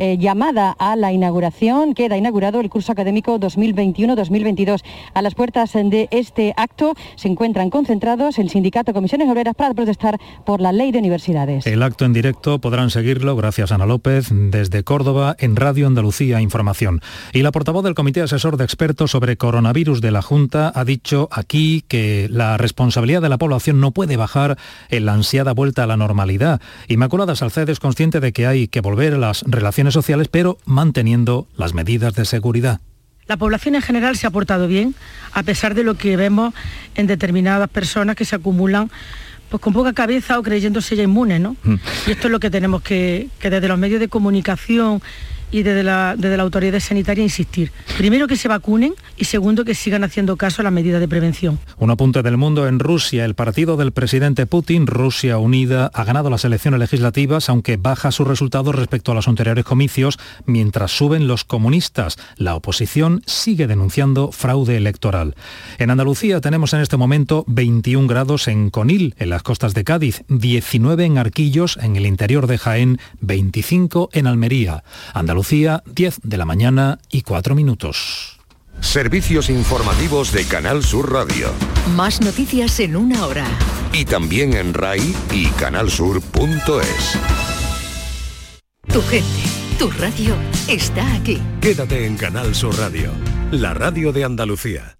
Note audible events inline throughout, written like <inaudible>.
eh, llamada a la inauguración. Queda inaugurado el curso académico 2021-2022. A las puertas de este acto se encuentran concentrados el sindicato Comisiones Obreras para protestar por la ley de universidades. El acto en directo podrán seguirlo, gracias Ana López, desde Córdoba en Radio Andalucía Información. Y la portavoz del Comité Asesor de Expertos sobre Coronavirus de la Junta ha dicho aquí que la responsabilidad de la población no puede bajar en la ansiada vuelta a la normalidad. Inmaculada Salcedo es consciente de que hay que volver a las relaciones sociales, pero manteniendo las medidas de seguridad. La población en general se ha portado bien, a pesar de lo que vemos en determinadas personas que se acumulan pues con poca cabeza o creyéndose ya inmunes, ¿no? Mm. Y esto es lo que tenemos que, que desde los medios de comunicación y desde la, desde la autoridad sanitaria insistir. Primero que se vacunen y segundo que sigan haciendo caso a las medidas de prevención. Un apunte del mundo en Rusia. El partido del presidente Putin, Rusia Unida, ha ganado las elecciones legislativas, aunque baja sus resultados respecto a los anteriores comicios, mientras suben los comunistas. La oposición sigue denunciando fraude electoral. En Andalucía tenemos en este momento 21 grados en Conil, en las costas de Cádiz, 19 en Arquillos, en el interior de Jaén, 25 en Almería. Andalucía, 10 de la mañana y 4 minutos. Servicios informativos de Canal Sur Radio. Más noticias en una hora. Y también en RAI y canalsur.es. Tu gente, tu radio está aquí. Quédate en Canal Sur Radio, la radio de Andalucía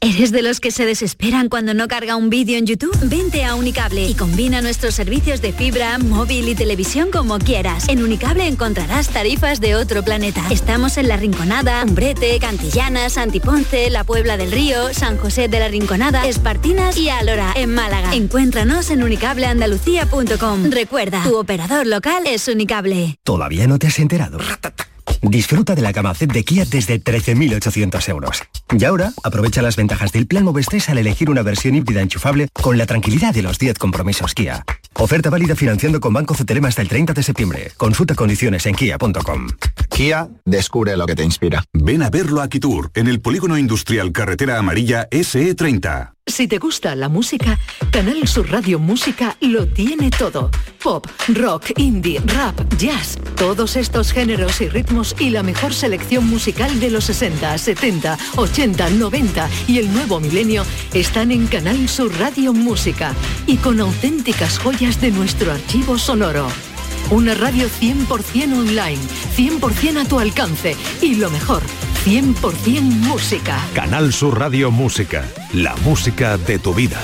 ¿Eres de los que se desesperan cuando no carga un vídeo en YouTube? Vente a Unicable y combina nuestros servicios de fibra, móvil y televisión como quieras. En Unicable encontrarás tarifas de otro planeta. Estamos en La Rinconada, Umbrete, Cantillana, Santiponce, La Puebla del Río, San José de la Rinconada, Espartinas y Alora, en Málaga. Encuéntranos en unicableandalucía.com. Recuerda, tu operador local es Unicable. ¿Todavía no te has enterado? Disfruta de la gama Z de Kia desde 13.800 euros. Y ahora, aprovecha las ventajas del plan Movestress al elegir una versión híbrida enchufable con la tranquilidad de los 10 compromisos Kia. Oferta válida financiando con Banco CTLM hasta el 30 de septiembre. Consulta condiciones en kia.com. Kia, descubre lo que te inspira. Ven a verlo a Kitur, en el Polígono Industrial Carretera Amarilla SE30. Si te gusta la música, Canal Sur Radio Música lo tiene todo. Pop, rock, indie, rap, jazz, todos estos géneros y ritmos y la mejor selección musical de los 60, 70, 80, 90 y el nuevo milenio están en Canal Sur Radio Música y con auténticas joyas de nuestro archivo sonoro. Una radio 100% online, 100% a tu alcance y lo mejor, 100% música. Canal Sur Radio Música, la música de tu vida.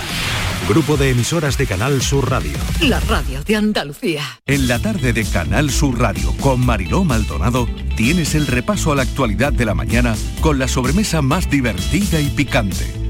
Grupo de emisoras de Canal Sur Radio. La radio de Andalucía. En la tarde de Canal Sur Radio con Mariló Maldonado tienes el repaso a la actualidad de la mañana con la sobremesa más divertida y picante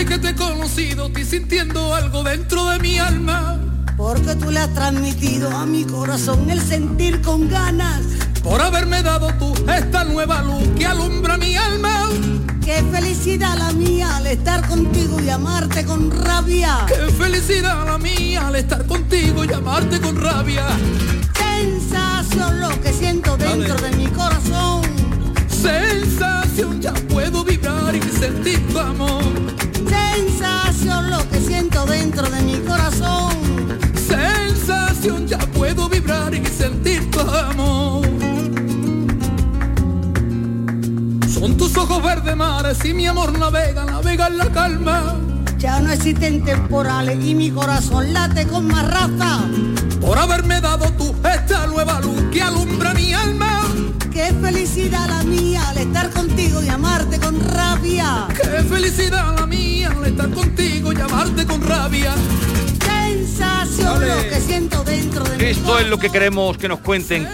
Desde que te he conocido, estoy sintiendo algo dentro de mi alma. Porque tú le has transmitido a mi corazón el sentir con ganas. Por haberme dado tú esta nueva luz que alumbra mi alma. Qué felicidad la mía al estar contigo y amarte con rabia. Qué felicidad la mía al estar contigo y amarte con rabia. Sensación lo que siento dentro de mi corazón. Sensación ya puedo vibrar y sentir tu amor Sensación lo que siento dentro de mi corazón. Sensación, ya puedo vibrar y sentir tu amor. Son tus ojos verdes mares y mi amor navega, navega en la calma. Ya no existen temporales y mi corazón late con más raza. Por haberme dado tú esta nueva luz que alumbra mi alma. Qué felicidad la mía al estar contigo y amarte con rabia. Qué felicidad la mía al estar contigo y amarte con rabia. Sensación lo que siento dentro de mi Esto es lo que queremos que nos cuenten.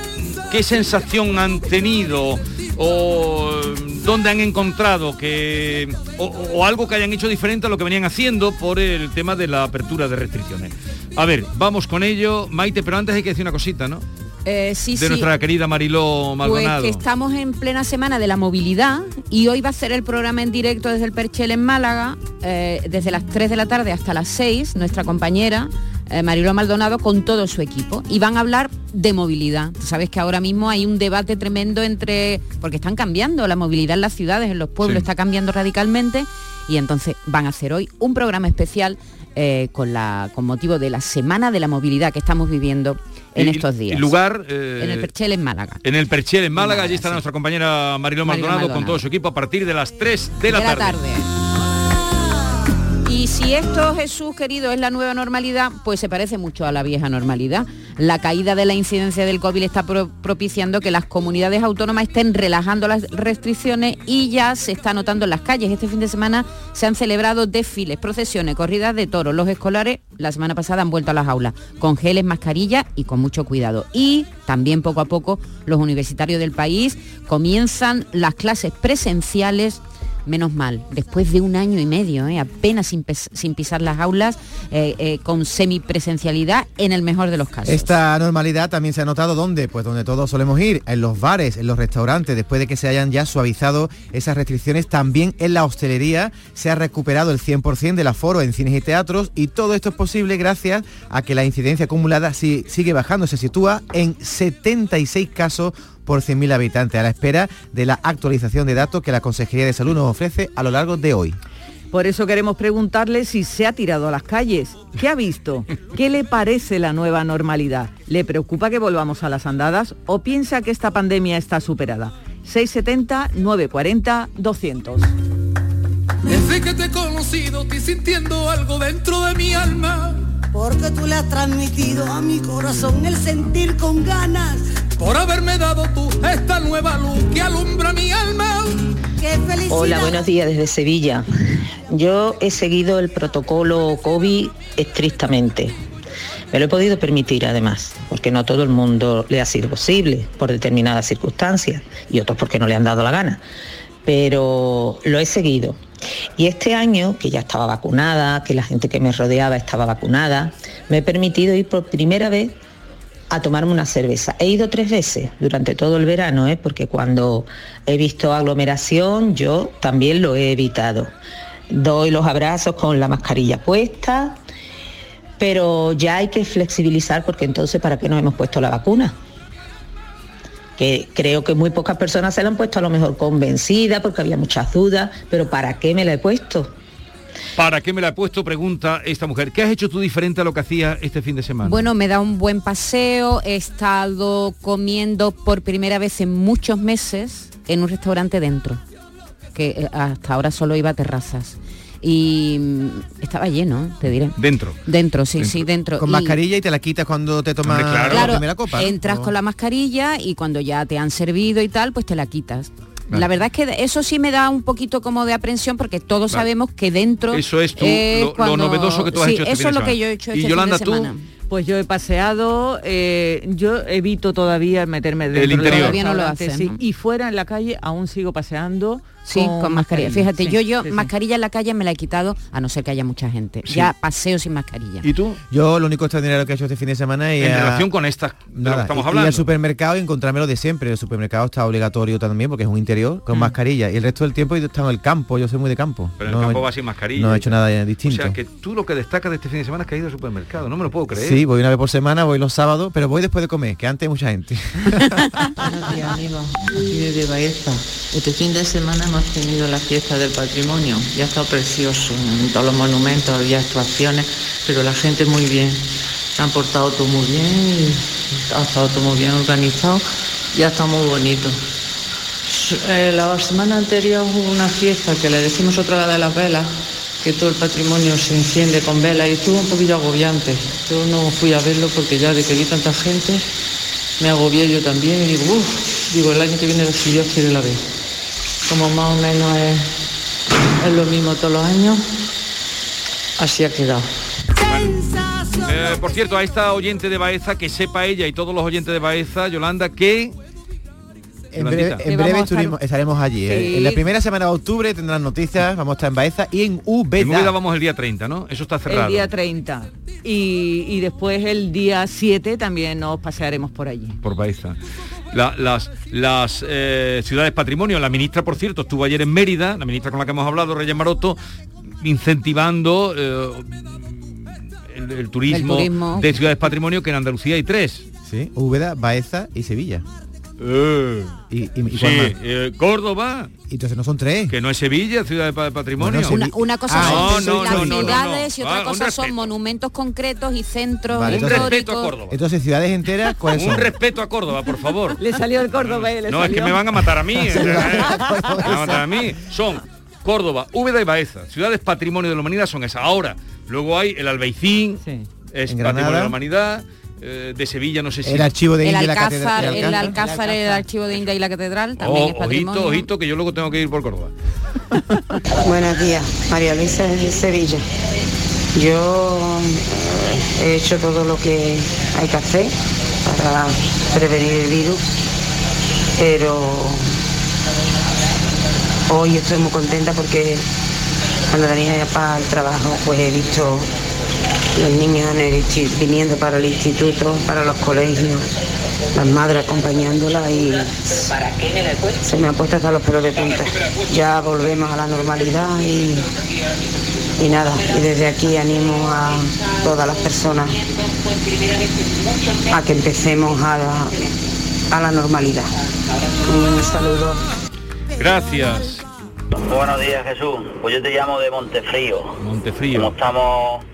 ¿Qué sensación han tenido? ¿O dónde han encontrado que o, o algo que hayan hecho diferente a lo que venían haciendo por el tema de la apertura de restricciones? A ver, vamos con ello. Maite, pero antes hay que decir una cosita, ¿no? Eh, sí, de sí. nuestra querida Mariló Pues Maldonado. que estamos en plena semana de la movilidad y hoy va a ser el programa en directo desde el Perchel en Málaga, eh, desde las 3 de la tarde hasta las 6, nuestra compañera eh, Mariló Maldonado con todo su equipo. Y van a hablar de movilidad. Tú sabes que ahora mismo hay un debate tremendo entre, porque están cambiando la movilidad en las ciudades, en los pueblos Sí. está cambiando radicalmente y entonces van a hacer hoy un programa especial eh, con, la, con motivo de la Semana de la Movilidad que estamos viviendo en Y- estos días. lugar eh, en el Perchel en Málaga. En el Perchel, en Málaga, allí está nuestra compañera Mariló Maldonado, con todo su equipo a partir de las 3 de la de la tarde. tarde. Y si esto, Jesús querido, es la nueva normalidad, pues se parece mucho a la vieja normalidad. La caída de la incidencia del COVID está pro- propiciando que las comunidades autónomas estén relajando las restricciones y ya se está notando en las calles. Este fin de semana se han celebrado desfiles, procesiones, corridas de toros. Los escolares la semana pasada han vuelto a las aulas con geles, mascarilla y con mucho cuidado. Y también poco a poco los universitarios del país comienzan las clases presenciales Menos mal, después de un año y medio, ¿eh? apenas sin, pisar las aulas, eh, eh, con semipresencialidad en el mejor de los casos. Esta normalidad también se ha notado ¿dónde? Pues donde todos solemos ir, en los bares, en los restaurantes, después de que se hayan ya suavizado esas restricciones, también en la hostelería se ha recuperado el 100% del aforo en cines y teatros y todo esto es posible gracias a que la incidencia acumulada si- sigue bajando, se sitúa en 76 casos por 100.000 habitantes, a la espera de la actualización de datos que la Consejería de Salud nos ofrece a lo largo de hoy. Por eso queremos preguntarle si se ha tirado a las calles. ¿Qué ha visto? ¿Qué le parece la nueva normalidad? ¿Le preocupa que volvamos a las andadas o piensa que esta pandemia está superada? 670 940 200. Desde que te he conocido, estoy sintiendo algo dentro de mi alma. Porque tú le has transmitido a mi corazón el sentir con ganas. Por haberme dado tú esta nueva luz que alumbra mi alma. ¡Qué felicidad! Hola, buenos días desde Sevilla. Yo he seguido el protocolo COVID estrictamente. Me lo he podido permitir además, porque no todo el mundo le ha sido posible por determinadas circunstancias y otros porque no le han dado la gana. Pero lo he seguido. Y este año, que ya estaba vacunada, que la gente que me rodeaba estaba vacunada, me he permitido ir por primera vez a tomarme una cerveza. He ido tres veces durante todo el verano, ¿eh? porque cuando he visto aglomeración yo también lo he evitado. Doy los abrazos con la mascarilla puesta, pero ya hay que flexibilizar porque entonces ¿para qué nos hemos puesto la vacuna? Que creo que muy pocas personas se la han puesto a lo mejor convencida porque había muchas dudas, pero ¿para qué me la he puesto? ¿Para qué me la he puesto? Pregunta esta mujer. ¿Qué has hecho tú diferente a lo que hacía este fin de semana? Bueno, me da un buen paseo, he estado comiendo por primera vez en muchos meses en un restaurante dentro, que eh, hasta ahora solo iba a terrazas. Y mm, estaba lleno, te diré. Dentro. Dentro, sí, sí, dentro. Con Y- mascarilla y te la quitas cuando te tomas la Claro, primera copa. entras con la mascarilla y cuando ya te han servido y tal, pues te la quitas. Vale. La verdad es que eso sí me da un poquito como de aprensión porque todos Vale. sabemos que dentro Eso es tú, es lo- lo cuando- novedoso que tú has Sí, hecho este eso fin es lo que yo he hecho Y este Yolanda, fin de tú, semana. Pues yo he paseado, eh, yo evito todavía meterme dentro El de los interior. Todavía no lo restaurantes, haces, sí. ¿no? Y fuera en la calle aún sigo paseando. Sí, con, mascarilla. Fíjate, sí, yo yo sí, sí. mascarilla en la calle me la he quitado a no ser que haya mucha gente. Sí. Ya paseo sin mascarilla. ¿Y tú? Yo lo único extraordinario que he hecho este fin de semana es En a- relación con estas de lo que Nada, estamos y- hablando. Y al supermercado y encontrarme lo de siempre. El supermercado está obligatorio también porque es un interior con mascarilla. Y el resto del tiempo he estado en el campo, yo soy muy de campo. Pero en el campo va sin mascarilla. No he hecho nada eh, O distinto. sea que tú lo que destacas de este fin de semana es que has ido al supermercado. No me lo puedo creer. Sí, voy una vez por semana, voy los sábados, pero voy después de comer, que antes hay mucha gente. Buenos días amigos, aquí desde Baeza. Este fin de semana hemos tenido la fiesta del patrimonio y ha estado precioso. En todos los monumentos había actuaciones, pero la gente muy bien. Se han portado todo muy bien ha estado todo muy bien organizado y ha estado muy bonito. Eh, la semana anterior hubo una fiesta que le decimos otra vez de las velas, que todo el patrimonio se enciende con velas y estuvo un poquillo agobiante. Yo no fui a verlo porque ya de que vi tanta gente me agobié yo también y digo, uff, digo, el año que viene si Dios quiere la ver. Como más o menos es, es lo mismo todos los años, así ha quedado. Eh, por cierto, a esta oyente de Baeza, que sepa ella y todos los oyentes de Baeza, Yolanda, que... En breve, en breve estuvimos- estaremos allí. eh. Sí. En la primera semana de octubre tendrán noticias, vamos a estar en Baeza y en Úbeda. En Úbeda vamos el día 30, ¿no? Eso está cerrado. El día 30. Y, y después el día 7 también nos pasearemos por allí. por Baeza. La- las las eh, ciudades patrimonio, la ministra, por cierto, estuvo ayer en Mérida, la ministra con la que hemos hablado, Reyes Maroto, incentivando eh, el, el turismo El turismo. de ciudades patrimonio, que en Andalucía hay tres. Sí, Úbeda, Baeza y Sevilla. Y, y- Sí, eh, Córdoba. Entonces no son tres. Que no es Sevilla, ciudad de pa- patrimonio. Bueno, Una, una cosa Ah, son no, las no, no, no, ciudades no. y otra Ah, un cosa son respeto. monumentos concretos y centros Vale, entonces- históricos. Entonces, ciudades enteras, ¿cuáles Un son? respeto a Córdoba, por favor. <laughs> Le salió el Córdoba y le No, es que me van a matar a mí. <laughs> ¿eh? Me va van <laughs> a matar a mí. Son Córdoba, Úbeda y Baeza. Ciudades patrimonio de la humanidad son esas. Ahora, luego hay el Albaicín, es En patrimonio Granada. de la humanidad. Eh, de Sevilla no sé si El archivo de El India y la Alcázar, catedral. el Alcázar, el archivo de India y la catedral también Oh, es patrimonio. ojito, ojito, que yo luego tengo que ir por Córdoba. <laughs> Buenos días, María Luisa de Sevilla. Yo eh, he hecho todo lo que hay que hacer para prevenir el virus, pero hoy estoy muy contenta porque cuando venía ya para el trabajo pues he visto los niños en el viniendo para el instituto, para los colegios, las madres acompañándola y se me han puesto hasta los pelos de punta. Ya volvemos a la normalidad y, y nada, y desde aquí animo a todas las personas a que empecemos a la, a la normalidad. Un saludo. Gracias. Buenos días Jesús, pues yo te llamo de Montefrío. Montefrío. Como estamos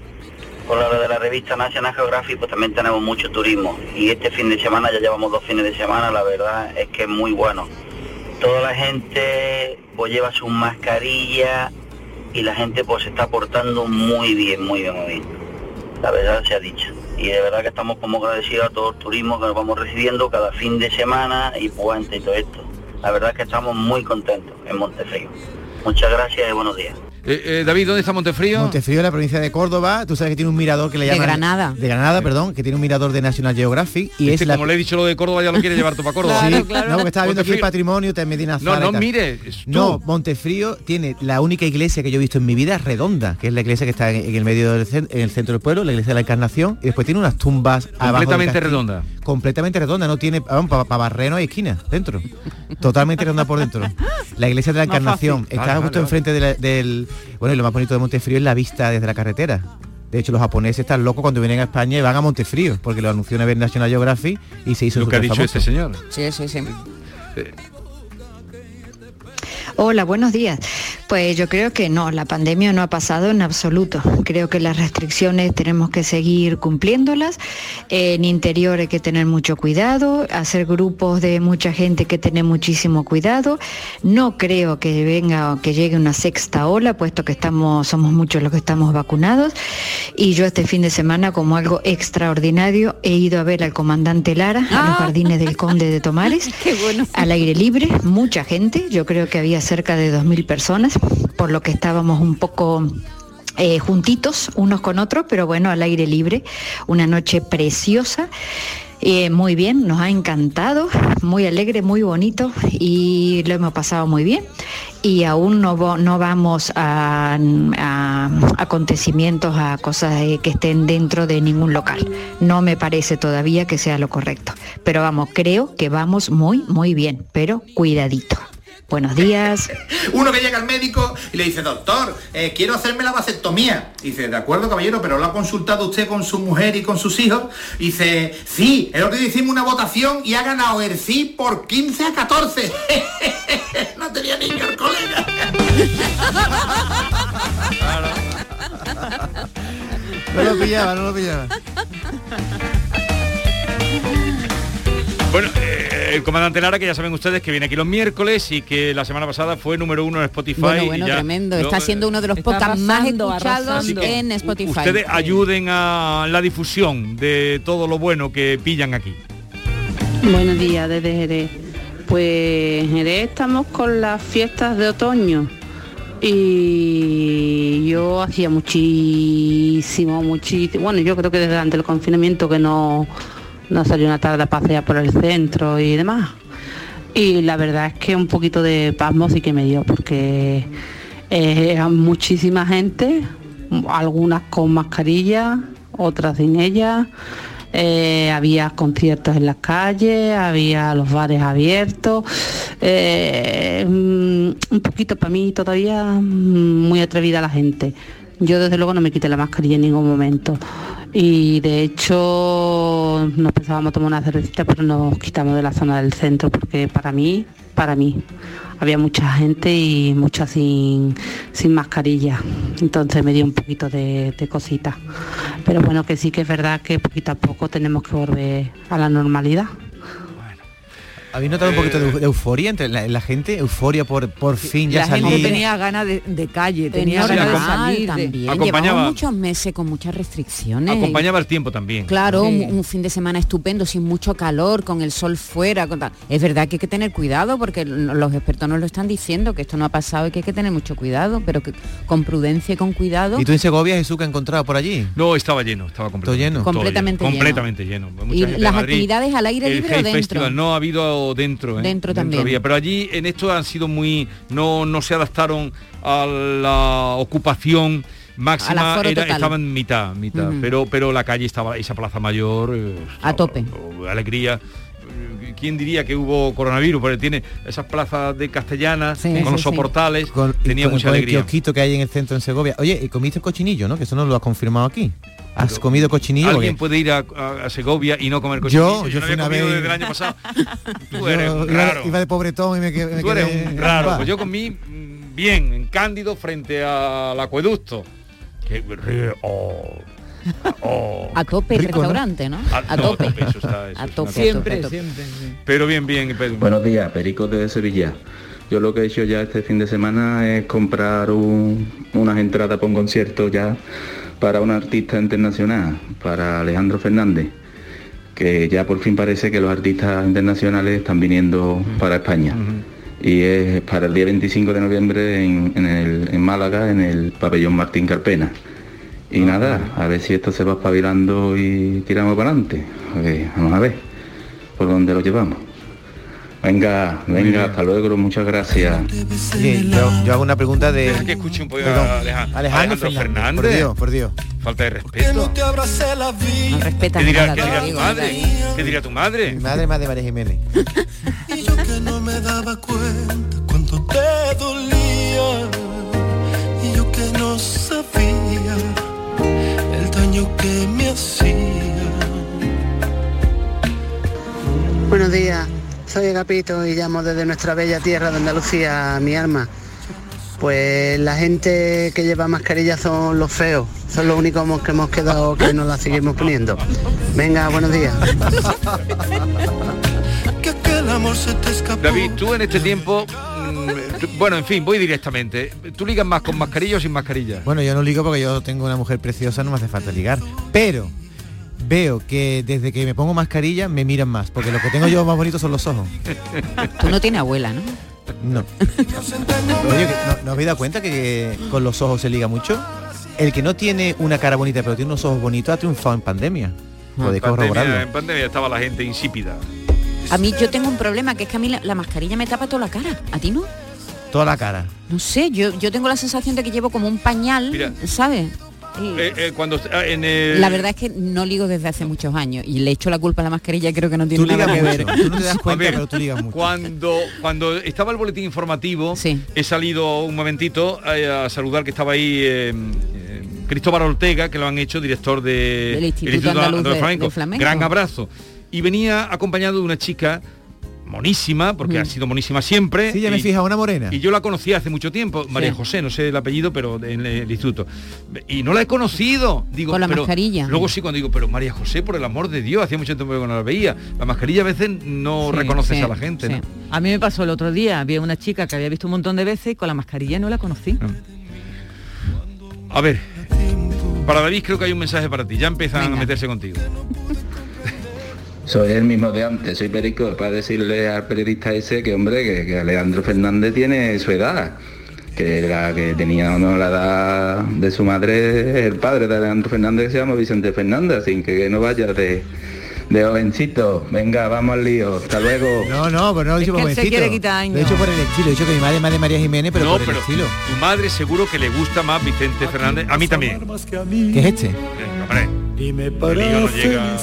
con la de la revista National Geographic, pues también tenemos mucho turismo. Y este fin de semana, ya llevamos dos fines de semana, la verdad es que es muy bueno. Toda la gente pues lleva sus mascarillas y la gente pues se está portando muy bien, muy bien, muy bien. La verdad se ha dicho. Y de verdad que estamos como agradecidos a todo el turismo que nos vamos recibiendo cada fin de semana y puente y todo esto. La verdad es que estamos muy contentos en Montefrío. Muchas gracias y buenos días. Eh, eh, David, ¿dónde está Montefrío? Montefrío, la provincia de Córdoba, tú sabes que tiene un mirador que le De llaman... Granada. De Granada, perdón, que tiene un mirador de National Geographic y Este, es la... como le he dicho lo de Córdoba, ya lo quiere llevar tú para Córdoba. Sí, No, porque estaba viendo aquí el patrimonio de Medina No, y no mire. No, Montefrío tiene la única iglesia que yo he visto en mi vida redonda, que es la iglesia que está en, en el medio del en el centro del pueblo, la iglesia de la Encarnación, y después tiene unas tumbas abajo Completamente castillo. redonda. Completamente redonda, no tiene, para barrer no hay esquina dentro. Totalmente redonda por dentro. La iglesia de la Encarnación está Vale, justo vale, enfrente de la- del bueno, y lo más bonito de Montefrío es la vista desde la carretera. De hecho, los japoneses están locos cuando vienen a España y van a Montefrío, porque lo anunció una vez National Geographic y se hizo Lo que ha dicho superfamoso. este señor. Sí, sí, sí. Hola, buenos días. Pues yo creo que no, la pandemia no ha pasado en absoluto. Creo que las restricciones tenemos que seguir cumpliéndolas. En interior hay que tener mucho cuidado, hacer grupos de mucha gente hay que tener muchísimo cuidado. No creo que venga que llegue una sexta ola, puesto que estamos, somos muchos los que estamos vacunados. Y yo este fin de semana, como algo extraordinario, he ido a ver al comandante Lara a los jardines del Conde de Tomares, <laughs> al aire libre, mucha gente, yo creo que había cerca de 2.000 personas, por lo que estábamos un poco eh, juntitos unos con otros, pero bueno, al aire libre, una noche preciosa. Eh, muy bien, nos ha encantado, muy alegre, muy bonito y lo hemos pasado muy bien. Y aún no, no vamos a, a acontecimientos, a cosas eh, que estén dentro de ningún local. No me parece todavía que sea lo correcto. Pero vamos, creo que vamos muy, muy bien, pero cuidadito. Buenos días. <laughs> Uno que llega al médico y le dice, doctor, eh, quiero hacerme la vasectomía. Y dice, de acuerdo, caballero, pero lo ha consultado usted con su mujer y con sus hijos. Y dice, sí, el otro día hicimos una votación y ha ganado el sí por 15 a 14. <laughs> no tenía niño el colega. No lo pillaba, no lo pillaba. Bueno, eh, el comandante Lara, que ya saben ustedes que viene aquí los miércoles y que la semana pasada fue número uno en Spotify. Bueno, y bueno, ya tremendo. lo- Está siendo uno de los podcasts más escuchados en Spotify. Ustedes ayuden a la difusión de todo lo bueno que pillan aquí. Buenos días desde Jerez. Pues en Jerez estamos con las fiestas de otoño. y yo hacía muchísimo, muchísimo, bueno, yo creo que desde antes del confinamiento que no, no salí una tarde a pasear por el centro y demás. Y la verdad es que un poquito de pasmo sí que me dio, porque eh, eran muchísima gente, algunas con mascarilla, otras sin ella. Eh, había conciertos en las calles, había los bares abiertos, eh, mm, un poquito para mí todavía mm, muy atrevida la gente. Yo desde luego no me quité la mascarilla en ningún momento. Y de hecho nos pensábamos tomar una cervecita, pero nos quitamos de la zona del centro, porque para mí, para mí, había mucha gente y mucha sin, sin mascarilla. Entonces me dio un poquito de, de cosita. Pero bueno, que sí que es verdad que poquito a poco tenemos que volver a la normalidad. ¿Habéis notado un poquito de, de euforia entre la, la gente? Euforia por, por fin ya la salir. gente tenía ganas de, de calle, tenía Tenía ganas de salir. de- también. Acompañaba- Llevamos muchos meses con muchas restricciones. Acompañaba el tiempo también. Claro, Sí. un, un fin de semana estupendo, sin mucho calor, con el sol fuera. con tal. Es verdad que hay que tener cuidado porque los expertos nos lo están diciendo, que esto no ha pasado y que hay que tener mucho cuidado, pero que con prudencia y con cuidado. ¿Y tú en Segovia, Jesús, que has encontrado por allí? No, estaba lleno, estaba completamente lleno? Completamente lleno. Completamente lleno. Mucha Y gente las Madrid. actividades al aire el libre o dentro. Festival no ha habido dentro, ¿eh? Dentro también. había, pero allí en esto han sido muy no no se adaptaron a la ocupación máxima era, estaba en mitad, mitad, pero pero la calle estaba esa plaza mayor eh, A tope. alegría ¿Quién diría que hubo coronavirus? Porque tiene esas plazas de castellana Sí, con sí, los sí. soportales, Con, y tenía con- mucha con alegría. el kiosquito que hay en el centro en Segovia. Oye, ¿y comiste cochinillo, no? Que eso no lo has confirmado aquí. ¿Has comido cochinillo? Alguien puede ir a, a- a Segovia y no comer cochinillo. Yo- yo no fui había comido vez- desde el año pasado. <laughs> Tú yo eres un iba, raro. iba de pobretón y me, que- me Tú eres quedé un raro. Pues yo comí mm, bien, en Cándido, frente al acueducto. Que oh, oh. A tope el Rico, ¿no? restaurante, ¿no? A- A no, tope. eso está- eso A tope, Siempre, a tope, a tope. siempre. sí. Pero bien, bien. Pedro. Buenos días, Perico de Sevilla. Yo lo que he hecho ya este fin de semana es comprar un- unas entradas para un concierto ya para un artista internacional, para Alejandro Fernández, que ya por fin parece que los artistas internacionales están viniendo para España. Y es para el día 25 de noviembre en, en el- en Málaga, en el pabellón Martín Carpena. Y nada, a ver si esto se va espabilando y tiramos para adelante. A ver, Vamos a ver por dónde lo llevamos. Venga, venga, hasta luego, muchas gracias. Oye, yo, yo hago una pregunta de... Deja que escuche un poco Perdón. a Aleja- Alejandro, Fernández. Por Dios, por Dios. Falta de respeto. No respeta ¿Qué dirá, nada, qué dirá tu digo, madre? ¿Qué dirá tu madre? Mi madre más de María Jiménez. que no me daba cuenta cuánto te dolía y yo que no sabía daño que me hacía. Buenos días, soy Agapito y llamo desde nuestra bella tierra de Andalucía, mi alma. Pues la gente que lleva mascarilla son los feos, son los únicos que hemos quedado que nos la seguimos poniendo. Venga, buenos días. <laughs> Que aquel amor se te escapó. David, tú en este tiempo, bueno, en fin, voy directamente. ¿Tú ligas más con mascarilla o sin mascarilla? Bueno, yo no ligo porque yo tengo una mujer preciosa, no me hace falta ligar. Pero veo que desde que me pongo mascarilla me miran más, porque lo que tengo yo más bonito son los ojos. Tú no tienes abuela, ¿no? No. Oye, ¿no, ¿no habéis dado cuenta que con los ojos se liga mucho? El que no tiene una cara bonita pero tiene unos ojos bonitos ha triunfado en pandemia. Podéis corroborarlo. en pandemia estaba la gente insípida. A mí yo tengo un problema, que es que a mí la, la mascarilla me tapa toda la cara. ¿A ti no? Toda la cara. No sé, yo, yo tengo la sensación de que llevo como un pañal, Mira. ¿sabes? Eh, eh, cuando en el... la verdad es que no ligo desde hace muchos años y le echo la culpa a la mascarilla creo que no tiene Tú nada que ver. mucho. Tú no te das <laughs> A cuenta, ver, pero tú ligas mucho. Cuando, cuando estaba el boletín informativo, he salido un momentito a, a saludar que estaba ahí eh, eh, Cristóbal Ortega, que lo han hecho director de, Del Instituto Andaluz de- de Flamenco. Gran abrazo. Y venía acompañado de una chica monísima, porque ha sido monísima siempre. Sí, ya me y- fijado, una morena. Y yo la conocí hace mucho tiempo, María José, no sé el apellido, pero en el instituto. Y no la he conocido. Digo, Con la pero mascarilla. Luego sí cuando digo, pero María José, por el amor de Dios, hacía mucho tiempo que no la veía. La mascarilla a veces no Sí, reconoces sí, a la gente, sí. ¿no? A mí me pasó el otro día, había una chica que había visto un montón de veces y con la mascarilla no la conocí. A ver, para David creo que hay un mensaje para ti. Ya empiezan a meterse contigo. <laughs> Soy el mismo de antes, soy Perico, para decirle al periodista ese que hombre, que, que Alejandro Fernández tiene su edad. que la que tenía no la edad de su madre es el padre de Alejandro Fernández que se llama Vicente Fernández, así que no vaya de, de jovencito. Venga, vamos al lío. Hasta luego. No, no, pero no lo he dicho por jovencito. Lo he dicho por el estilo, he dicho que mi madre es madre María Jiménez, pero no, por el estilo. tu madre seguro que le gusta más Vicente Fernández. A mí también. ¿Qué es este? Eh, hombre, el hijo no llega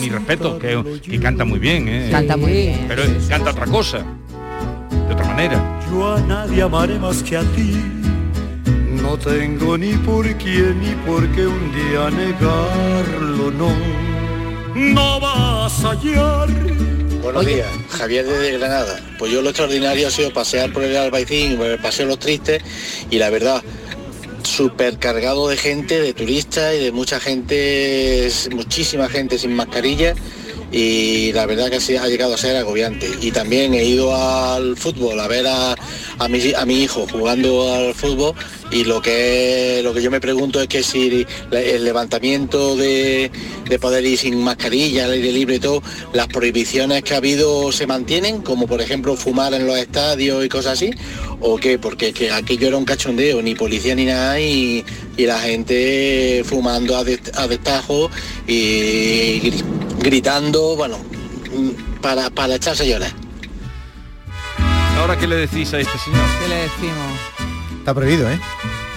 mi respeto, que, que canta muy bien, ¿eh? Canta muy bien. Pero canta otra cosa. De otra manera. Yo a nadie amaré más que a ti. No tengo ni por quién ni por qué un día negarlo, no. No vas a hallar. Buenos días, Javier desde Granada. Pues yo lo extraordinario ha sido pasear por el Albaicín, por el Paseo Los Tristes y la verdad, súper cargado de gente, de turistas y de mucha gente, muchísima gente sin mascarilla y la verdad que sí ha llegado a ser agobiante. Y también he ido al fútbol a ver a, a, mi, a mi hijo jugando al fútbol y lo que, lo que yo me pregunto es que si el levantamiento de, de poder ir sin mascarilla, al aire libre y todo, las prohibiciones que ha habido se mantienen, como por ejemplo fumar en los estadios y cosas así, o qué, porque que aquello era un cachondeo, ni policía ni nada, y, y la gente fumando a, dest- a destajo y gritando, bueno, para, para echarse a llorar. Ahora, ¿qué le decís a este señor? ¿Qué le decimos? Está prohibido, ¿eh?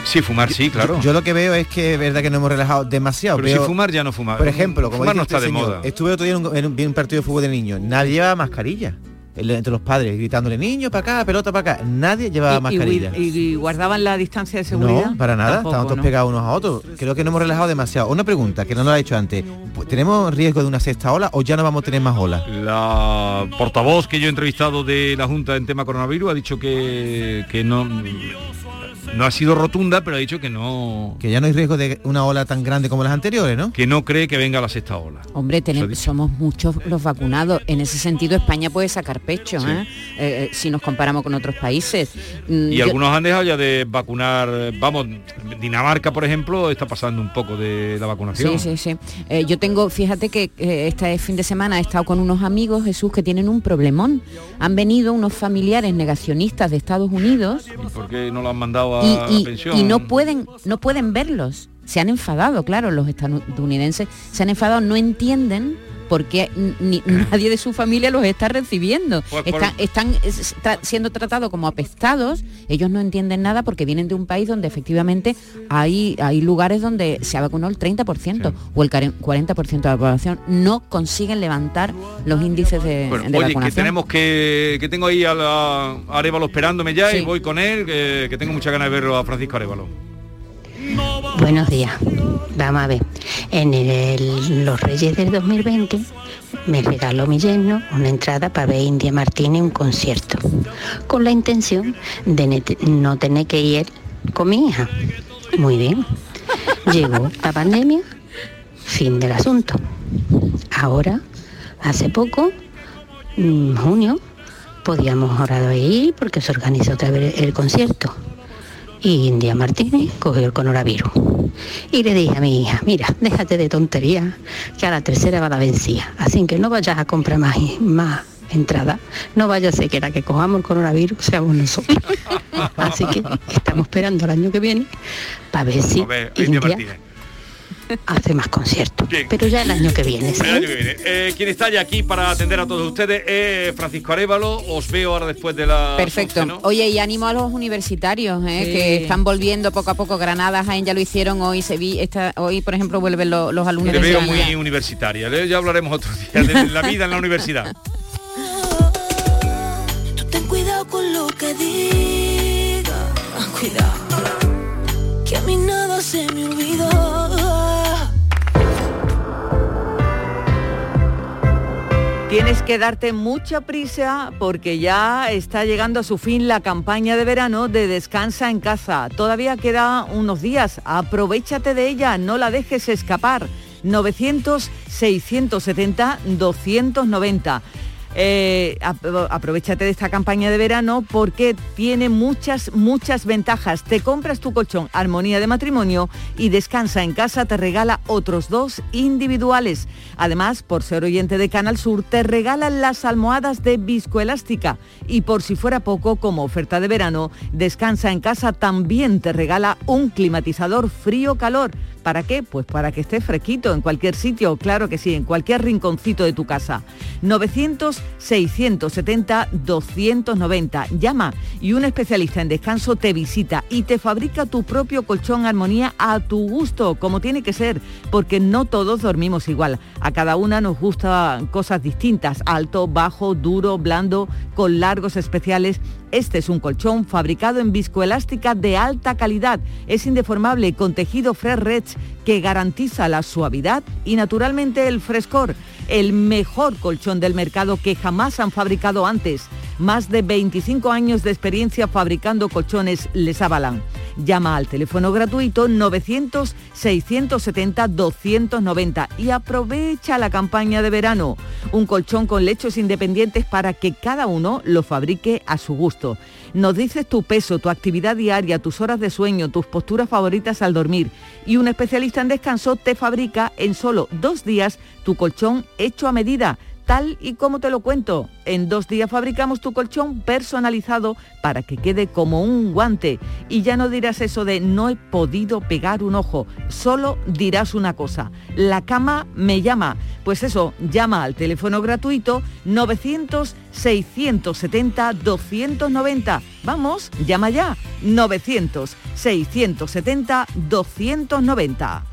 Sí, fumar sí, claro. Yo, yo lo que veo es que es verdad que no hemos relajado demasiado. Pero Veo- si fumar ya no fumar. Por ejemplo, como fumar dice no este está de señor, moda. Estuve otro día en un, en un- vi un partido de fútbol de niños. Nadie llevaba mascarilla. Entre los padres, gritándole, niño para acá, pelota para acá. Nadie llevaba Y- mascarilla. y- y guardaban la distancia de seguridad? No, para nada, Tampoco, estaban todos ¿no? pegados unos a otros. Creo que no hemos relajado demasiado. Una pregunta que no nos la he hecho antes. Pues, ¿Tenemos riesgo de una sexta ola o ya no vamos a tener más olas? La portavoz que yo he entrevistado de la Junta en tema coronavirus ha dicho que, que no, no ha sido rotunda, pero ha dicho que no, Que ya no hay riesgo de una ola tan grande como las anteriores, ¿no? que no cree que venga la sexta ola. Hombre, tenemos, somos muchos los vacunados. En ese sentido, España puede sacar pecho, Sí. ¿eh? Eh, eh, si nos comparamos con otros países. Mm, Y yo- algunos han dejado ya de vacunar, vamos, Dinamarca, por ejemplo, está pasando un poco de la vacunación. Sí, sí, sí. Eh, yo tengo, fíjate que eh, este fin de semana he estado con unos amigos, Jesús, que tienen un problemón. Han venido unos familiares negacionistas de Estados Unidos ¿Y por qué no lo han mandado a y, la y- pensión? y no pueden, no pueden verlos. Se han enfadado, claro, los estadounidenses se han enfadado, no entienden por qué ni- nadie de su familia los está recibiendo. Pues por- Están, están es- tra- siendo tratados como apestados, ellos no entienden nada porque vienen de un país donde efectivamente hay, hay lugares donde se ha vacunado el 30% o el care- 40% de la población. No consiguen levantar los índices de, Bueno, de oye, que tenemos que que tengo ahí a, la, a Arevalo esperándome ya y Sí. voy con él, que, que tengo muchas ganas de verlo a Francisco Arevalo. Buenos días. Vamos a ver. En los Reyes del 2020 me regaló mi yerno una entrada para ver India Martínez un concierto, con la intención de no tener que ir con mi hija. Muy bien. Llegó la pandemia, fin del asunto. Ahora, hace poco, en junio, podíamos ahora ir porque se organizó otra vez el concierto y India Martínez cogió el coronavirus. Y le dije a mi hija, mira, déjate de tontería, que a la tercera va la vencida. Así que no vayas a comprar más, más entradas. No vaya a ser que la que cojamos el coronavirus seamos nosotros. <laughs> Así que estamos esperando el año que viene para ver si ver, India. Hace más conciertos. Bien. Pero ya el año que viene, El ¿sí? año que viene. Eh, quien está ya aquí para atender a todos ustedes es Francisco Arevalo. Os veo ahora después de la... Perfecto. 11, ¿no? Oye, y ánimo a los universitarios, ¿eh? Sí. que están volviendo poco a poco. Granada, Jaén ya lo hicieron hoy, Sevilla, esta- hoy por ejemplo vuelven lo- los alumnos Te veo muy universitaria. ¿eh? Ya hablaremos otro día de la vida en la universidad. <laughs> Tú ten cuidado con lo que digas. Cuidado. Que a mí nada se me olvidó. Tienes que darte mucha prisa porque ya está llegando a su fin la campaña de verano de Descansa en casa. Todavía queda unos días. Aprovechate de ella, no la dejes escapar. 900 670 290. Eh, aprovechate de esta campaña de verano porque tiene muchas, muchas ventajas. Te compras tu colchón Armonía de Matrimonio y Descansa en casa te regala otros dos individuales. Además, por ser oyente de Canal Sur, te regalan las almohadas de viscoelástica. Y por si fuera poco, como oferta de verano, Descansa en casa también te regala un climatizador frío-calor ¿Para qué? Pues para que esté fresquito en cualquier sitio, claro que sí, en cualquier rinconcito de tu casa. 900-670-290. Llama y un especialista en descanso te visita y te fabrica tu propio colchón armonía a tu gusto, como tiene que ser, porque no todos dormimos igual. A cada una nos gustan cosas distintas, alto, bajo, duro, blando, con largos especiales este es un colchón fabricado en viscoelástica de alta calidad. Es indeformable con tejido Fresh Reds que garantiza la suavidad y naturalmente el frescor. El mejor colchón del mercado que jamás han fabricado antes. Más de 25 años de experiencia fabricando colchones les avalan. Llama al teléfono gratuito 900-670-290 y aprovecha la campaña de verano. Un colchón con lechos independientes para que cada uno lo fabrique a su gusto. Nos dices tu peso, tu actividad diaria, tus horas de sueño, tus posturas favoritas al dormir. Y un especialista en descanso te fabrica en solo dos días tu colchón hecho a medida tal y como te lo cuento. En dos días fabricamos tu colchón personalizado para que quede como un guante. Y ya no dirás eso de no he podido pegar un ojo. Solo dirás una cosa. La cama me llama. Pues eso, llama al teléfono gratuito 900-670-290. Vamos, llama ya. 900-670-290.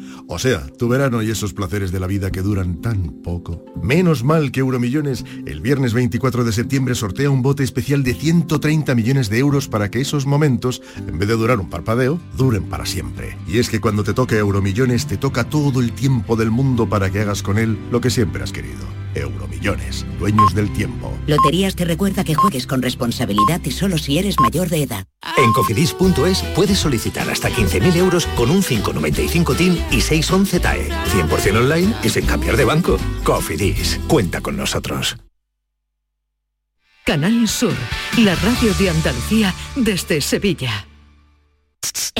O sea, tu verano y esos placeres de la vida que duran tan poco. Menos mal que Euromillones el viernes 24 de septiembre sortea un bote especial de 130 millones de euros para que esos momentos, en vez de durar un parpadeo, duren para siempre. Y es que cuando te toque Euromillones te toca todo el tiempo del mundo para que hagas con él lo que siempre has querido. Euromillones, dueños del tiempo. Loterías te recuerda que juegues con responsabilidad y solo si eres mayor de edad. En cofidis.es puedes solicitar hasta 15.000 euros con un 595 TIN y 611 TAE. 100% online y sin cambiar de banco. Cofidis, cuenta con nosotros. Canal Sur, la radio de Andalucía desde Sevilla.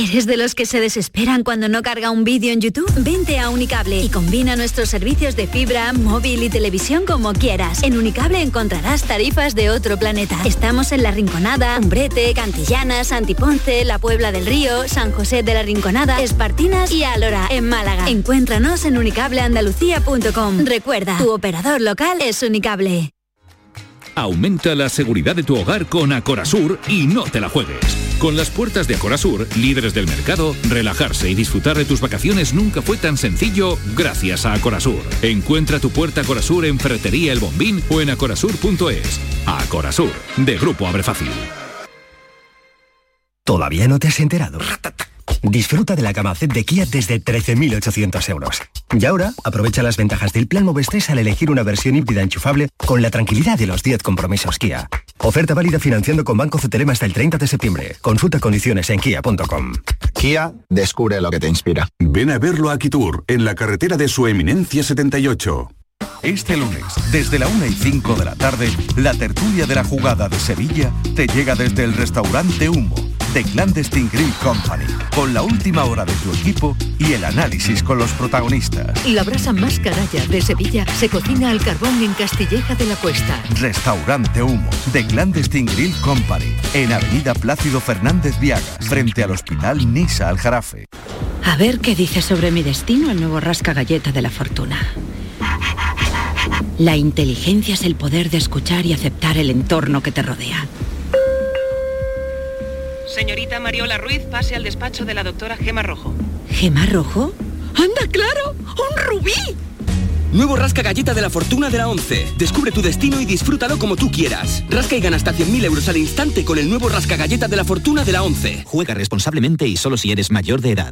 ¿Eres de los que se desesperan cuando no carga un vídeo en YouTube? Vente a Unicable y combina nuestros servicios de fibra, móvil y televisión como quieras. En Unicable encontrarás tarifas de otro planeta. Estamos en La Rinconada, Umbrete, Cantillana, Santiponce, La Puebla del Río, San José de la Rinconada, Espartinas y Alora, en Málaga. Encuéntranos en unicableandalucía.com. Recuerda, tu operador local es Unicable. Aumenta la seguridad de tu hogar con Acorazur y no te la juegues. Con las puertas de Acorazur, líderes del mercado, relajarse y disfrutar de tus vacaciones nunca fue tan sencillo gracias a Acorazur. Encuentra tu puerta Acorazur en Ferretería El Bombín o en acorazur.es. Acorazur, de Grupo Abre Fácil. ¿Todavía no te has enterado? Disfruta de la gama Z de Kia desde 13.800 euros. Y ahora, aprovecha las ventajas del plan Moves 3 al elegir una versión híbrida enchufable con la tranquilidad de los 10 compromisos Kia. Oferta válida financiando con Banco CTLM hasta el 30 de septiembre. Consulta condiciones en kia.com. Kia, descubre lo que te inspira. Ven a verlo a Kitur, en la carretera de su eminencia 78. Este lunes, desde la 1 y 5 de la tarde, la tertulia de la jugada de Sevilla te llega desde el restaurante Humo de Clandestine Grill Company, con la última hora de tu equipo y el análisis con los protagonistas. La brasa más caralla de Sevilla se cocina al carbón en Castilleja de la Cuesta. Restaurante Humo de Clandestine Grill Company, en Avenida Plácido Fernández Viagas, frente al Hospital Nisa Aljarafe. A ver qué dice sobre mi destino el nuevo rasca galleta de la fortuna. La inteligencia es el poder de escuchar y aceptar el entorno que te rodea. Señorita Mariola Ruiz, pase al despacho de la doctora Gema Rojo. ¿Gema Rojo? ¡Anda, claro! ¡Un rubí! Nuevo rasca galleta de la fortuna de la 11. Descubre tu destino y disfrútalo como tú quieras. Rasca y gana hasta 100.000 euros al instante con el nuevo rasca galleta de la fortuna de la 11. Juega responsablemente y solo si eres mayor de edad.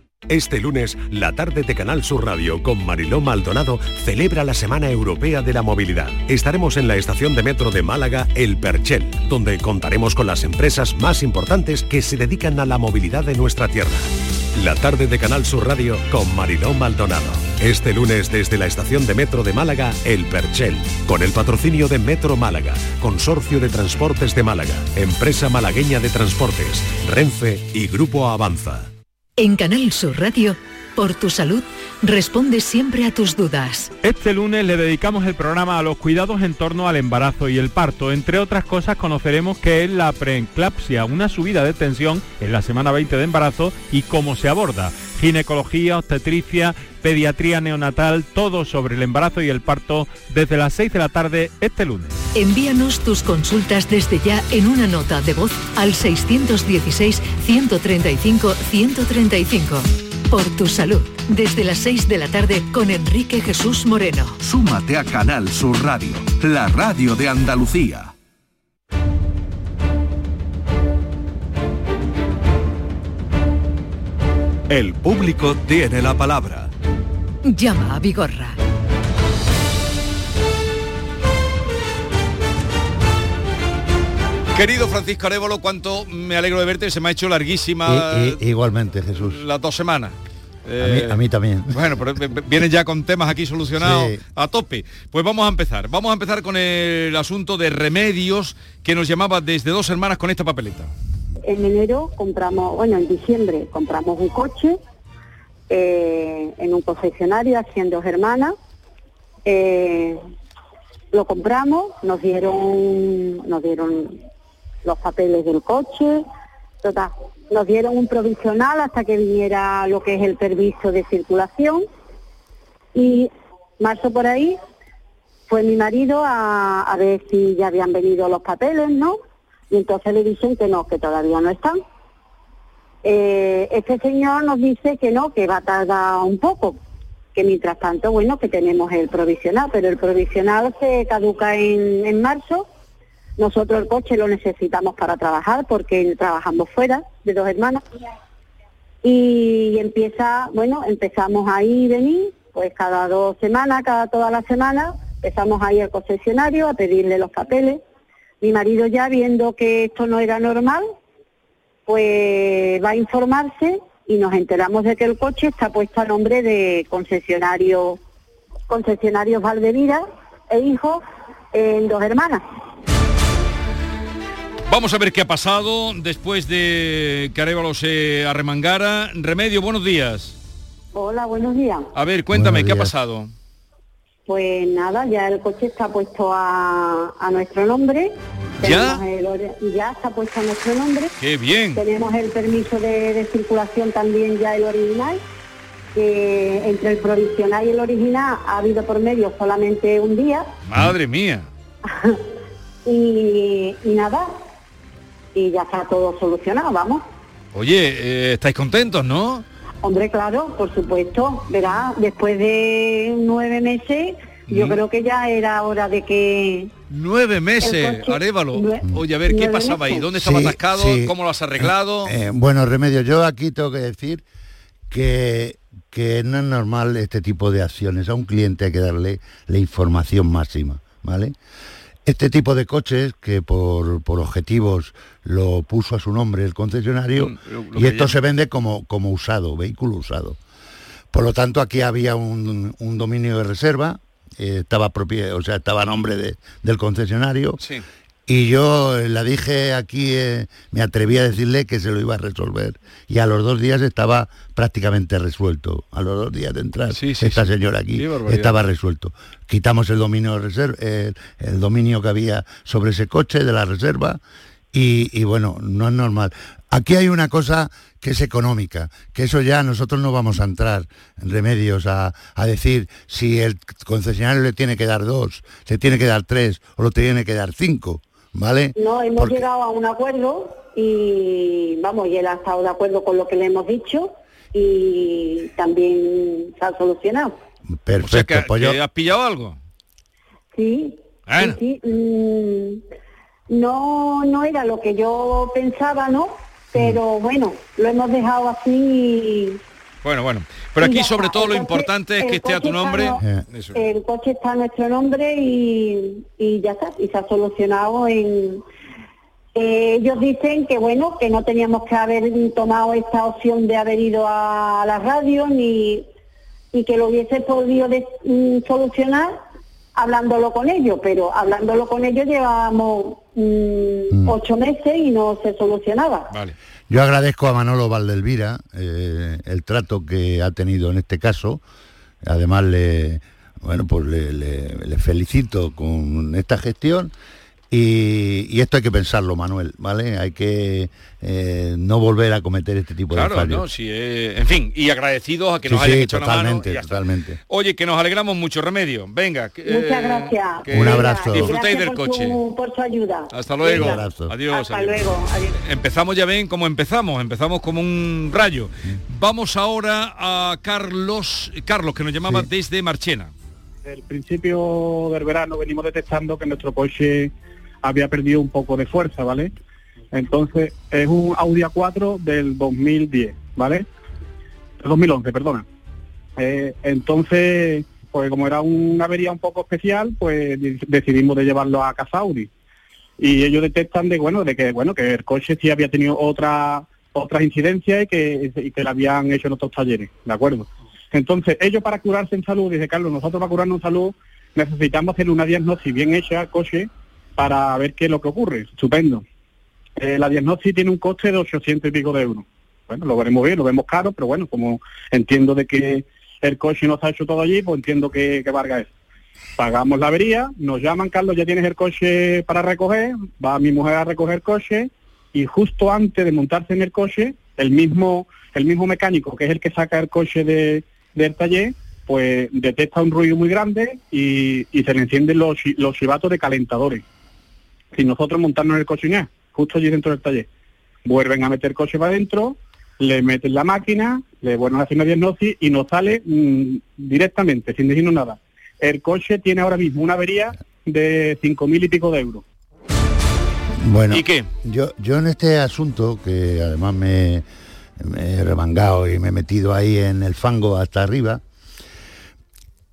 Este lunes, la tarde de Canal Sur Radio con Mariló Maldonado celebra la Semana Europea de la Movilidad. Estaremos en la estación de metro de Málaga, El Perchel, donde contaremos con las empresas más importantes que se dedican a la movilidad de nuestra tierra. La tarde de Canal Sur Radio con Mariló Maldonado. Este lunes desde la estación de metro de Málaga, El Perchel, con el patrocinio de Metro Málaga, Consorcio de Transportes de Málaga, Empresa Malagueña de Transportes, Renfe y Grupo Avanza. En Canal Sur Radio, por tu salud, responde siempre a tus dudas. Este lunes le dedicamos el programa a los cuidados en torno al embarazo y el parto. Entre otras cosas conoceremos qué es la preeclampsia, una subida de tensión en la semana 20 de embarazo y cómo se aborda. Ginecología, obstetricia, pediatría neonatal, todo sobre el embarazo y el parto desde las 6 de la tarde este lunes. Envíanos tus consultas desde ya en una nota de voz al 616-135-135. Por tu salud, desde las 6 de la tarde con Enrique Jesús Moreno. Súmate a Canal Sur Radio, la radio de Andalucía. El público tiene la palabra. Llama a Vigorra. Querido Francisco Arevalo, cuánto me alegro de verte, se me ha hecho larguísima I- i- igualmente, Jesús. las dos semanas. A mí, a mí también. Bueno, pero v- v- vienen ya con temas aquí solucionados Sí. a tope. Pues vamos a empezar. Vamos a empezar con el asunto de remedios que nos llamaba desde dos hermanas con esta papeleta. En enero compramos, bueno, en diciembre compramos un coche eh, en un concesionario aquí en Dos Hermanas. Eh, lo compramos, nos dieron, nos dieron los papeles del coche, total, nos dieron un provisional hasta que viniera lo que es el permiso de circulación y marzo por ahí fue mi marido a ver si ya habían venido los papeles, ¿no? Y entonces le dicen que no, que todavía no están. Eh, este señor nos dice que no, que va a tardar un poco, que mientras tanto, bueno, que tenemos el provisional, pero el provisional se caduca en, en marzo. Nosotros el coche lo necesitamos para trabajar porque trabajamos fuera de dos hermanas. Y empieza, bueno, empezamos a ir y venir, pues cada dos semanas, cada toda la semana, empezamos a ir al concesionario a pedirle los papeles. Mi marido ya viendo que esto no era normal, pues va a informarse y nos enteramos de que el coche está puesto a nombre de concesionario, concesionarios Valdevira e hijos en dos hermanas. Vamos a ver qué ha pasado después de que Arevalo se arremangara. Remedio, buenos días. Hola, buenos días. A ver, cuéntame, Buenos ¿qué ha pasado? Pues nada, ya el coche está puesto a, a nuestro nombre. ¿Ya? El ya está puesto a nuestro nombre. Qué bien. Tenemos el permiso de, de circulación también ya el original. que entre el provisional y el original ha habido por medio solamente un día Madre mía. <laughs> y, y nada, y ya está todo solucionado, vamos. Oye, eh, estáis contentos, ¿no? Hombre, claro, por supuesto, verá, después de nueve meses, yo creo que ya era hora de que... Nueve meses, coche- Arevalo. Oye, a ver, ¿qué pasaba ahí? meses. ¿Dónde estaba Sí, atascado? sí. ¿Cómo lo has arreglado? Eh, bueno, Remedio, yo aquí tengo que decir que, que no es normal este tipo de acciones. A un cliente hay que darle la información máxima, ¿vale? Este tipo de coches que por, por objetivos lo puso a su nombre el concesionario Mm, lo- lo y esto se vende como, como usado, vehículo usado. Por lo tanto, aquí había un, un dominio de reserva, eh, estaba propia, o sea, estaba a nombre de- del concesionario Sí. Y yo la dije aquí, eh, me atreví a decirle que se lo iba a resolver. Y a los dos días estaba prácticamente resuelto. A los dos días de entrar esta señora aquí estaba resuelto. Quitamos el dominio, reserva, el, el dominio que había sobre ese coche de la reserva. Y, y bueno, no es normal. Aquí hay una cosa que es económica, que eso ya nosotros no vamos a entrar en remedios a, a, decir si el concesionario le tiene que dar dos, le tiene que dar tres o lo tiene que dar cinco. ¿Vale? No, hemos llegado a un acuerdo y vamos, y él ha estado de acuerdo con lo que le hemos dicho y también se ha solucionado. Perfecto, pues ¿Has pillado algo? Sí. sí, mm, no, no era lo que yo pensaba, ¿no? Pero Mm. bueno, lo hemos dejado así y Bueno, bueno. Pero aquí sobre todo lo importante es que esté a tu nombre. está-. El coche está a nuestro nombre y, y ya está, y se ha solucionado en... eh, ellos dicen que bueno, que no teníamos que haber tomado esta opción de haber ido a la radio ni y que lo hubiese podido de- mm, solucionar hablándolo con ellos, pero hablándolo con ellos llevábamos mm, ocho meses y no se solucionaba. Vale. Yo agradezco a Manolo Valdelvira eh, el trato que ha tenido en este caso. Además, le, bueno, pues le, felicito con esta gestión. Y, y esto hay que pensarlo, Manuel, ¿vale? Hay que eh, no volver a cometer este tipo de Claro, fallos. ¿no? Sí, eh, en fin, y agradecidos a que Sí, nos hayan sí, echado una mano. totalmente, totalmente. Oye, que nos alegramos mucho, Remedio. Venga. que, Muchas eh, gracias. que Un abrazo. Disfrutéis Gracias del por coche. Su, por su ayuda. Hasta luego. Venga. Adiós. Hasta adiós. luego. Adiós. Empezamos, ya ven cómo empezamos. Empezamos como un rayo. Vamos ahora a Carlos, Carlos, que nos llamaba desde Marchena. Desde el principio del verano venimos detectando que nuestro coche había perdido un poco de fuerza, ¿vale? Entonces, es un Audi A4 del 2010, ¿vale? Del 2011, perdona. Eh, entonces, pues como era una avería un poco especial, pues de- decidimos de llevarlo a casa Audi. Y ellos detectan de bueno, de que bueno, que el coche sí había tenido otra otras incidencias y que, y que la habían hecho en otros talleres, ¿de acuerdo? Entonces, ellos para curarse en salud, dice Carlos, nosotros para curarnos en salud necesitamos hacer una diagnosis bien hecha coche para ver qué es lo que ocurre. Estupendo. Eh, la diagnosis tiene un coste de 800 y pico de euros. Bueno, lo veremos bien, lo vemos caro, pero bueno, como entiendo de que el coche no está hecho todo allí, pues entiendo que, que valga eso. Pagamos la avería, nos llaman, Carlos, ya tienes el coche para recoger, va mi mujer a recoger coche y justo antes de montarse en el coche, el mismo, el mismo mecánico, que es el que saca el coche de, del taller, pues detecta un ruido muy grande y, y se le encienden los, los chivatos de calentadores. Sin nosotros montarnos en el coche ya, justo allí dentro del taller. Vuelven a meter el coche para adentro, le meten la máquina, le vuelven a hacer una diagnosis y nos sale mm, directamente, sin decirnos nada. El coche tiene ahora mismo una avería de cinco mil y pico de euros. Bueno, ¿Y qué? Yo, yo en este asunto, que además me, me he remangado y me he metido ahí en el fango hasta arriba,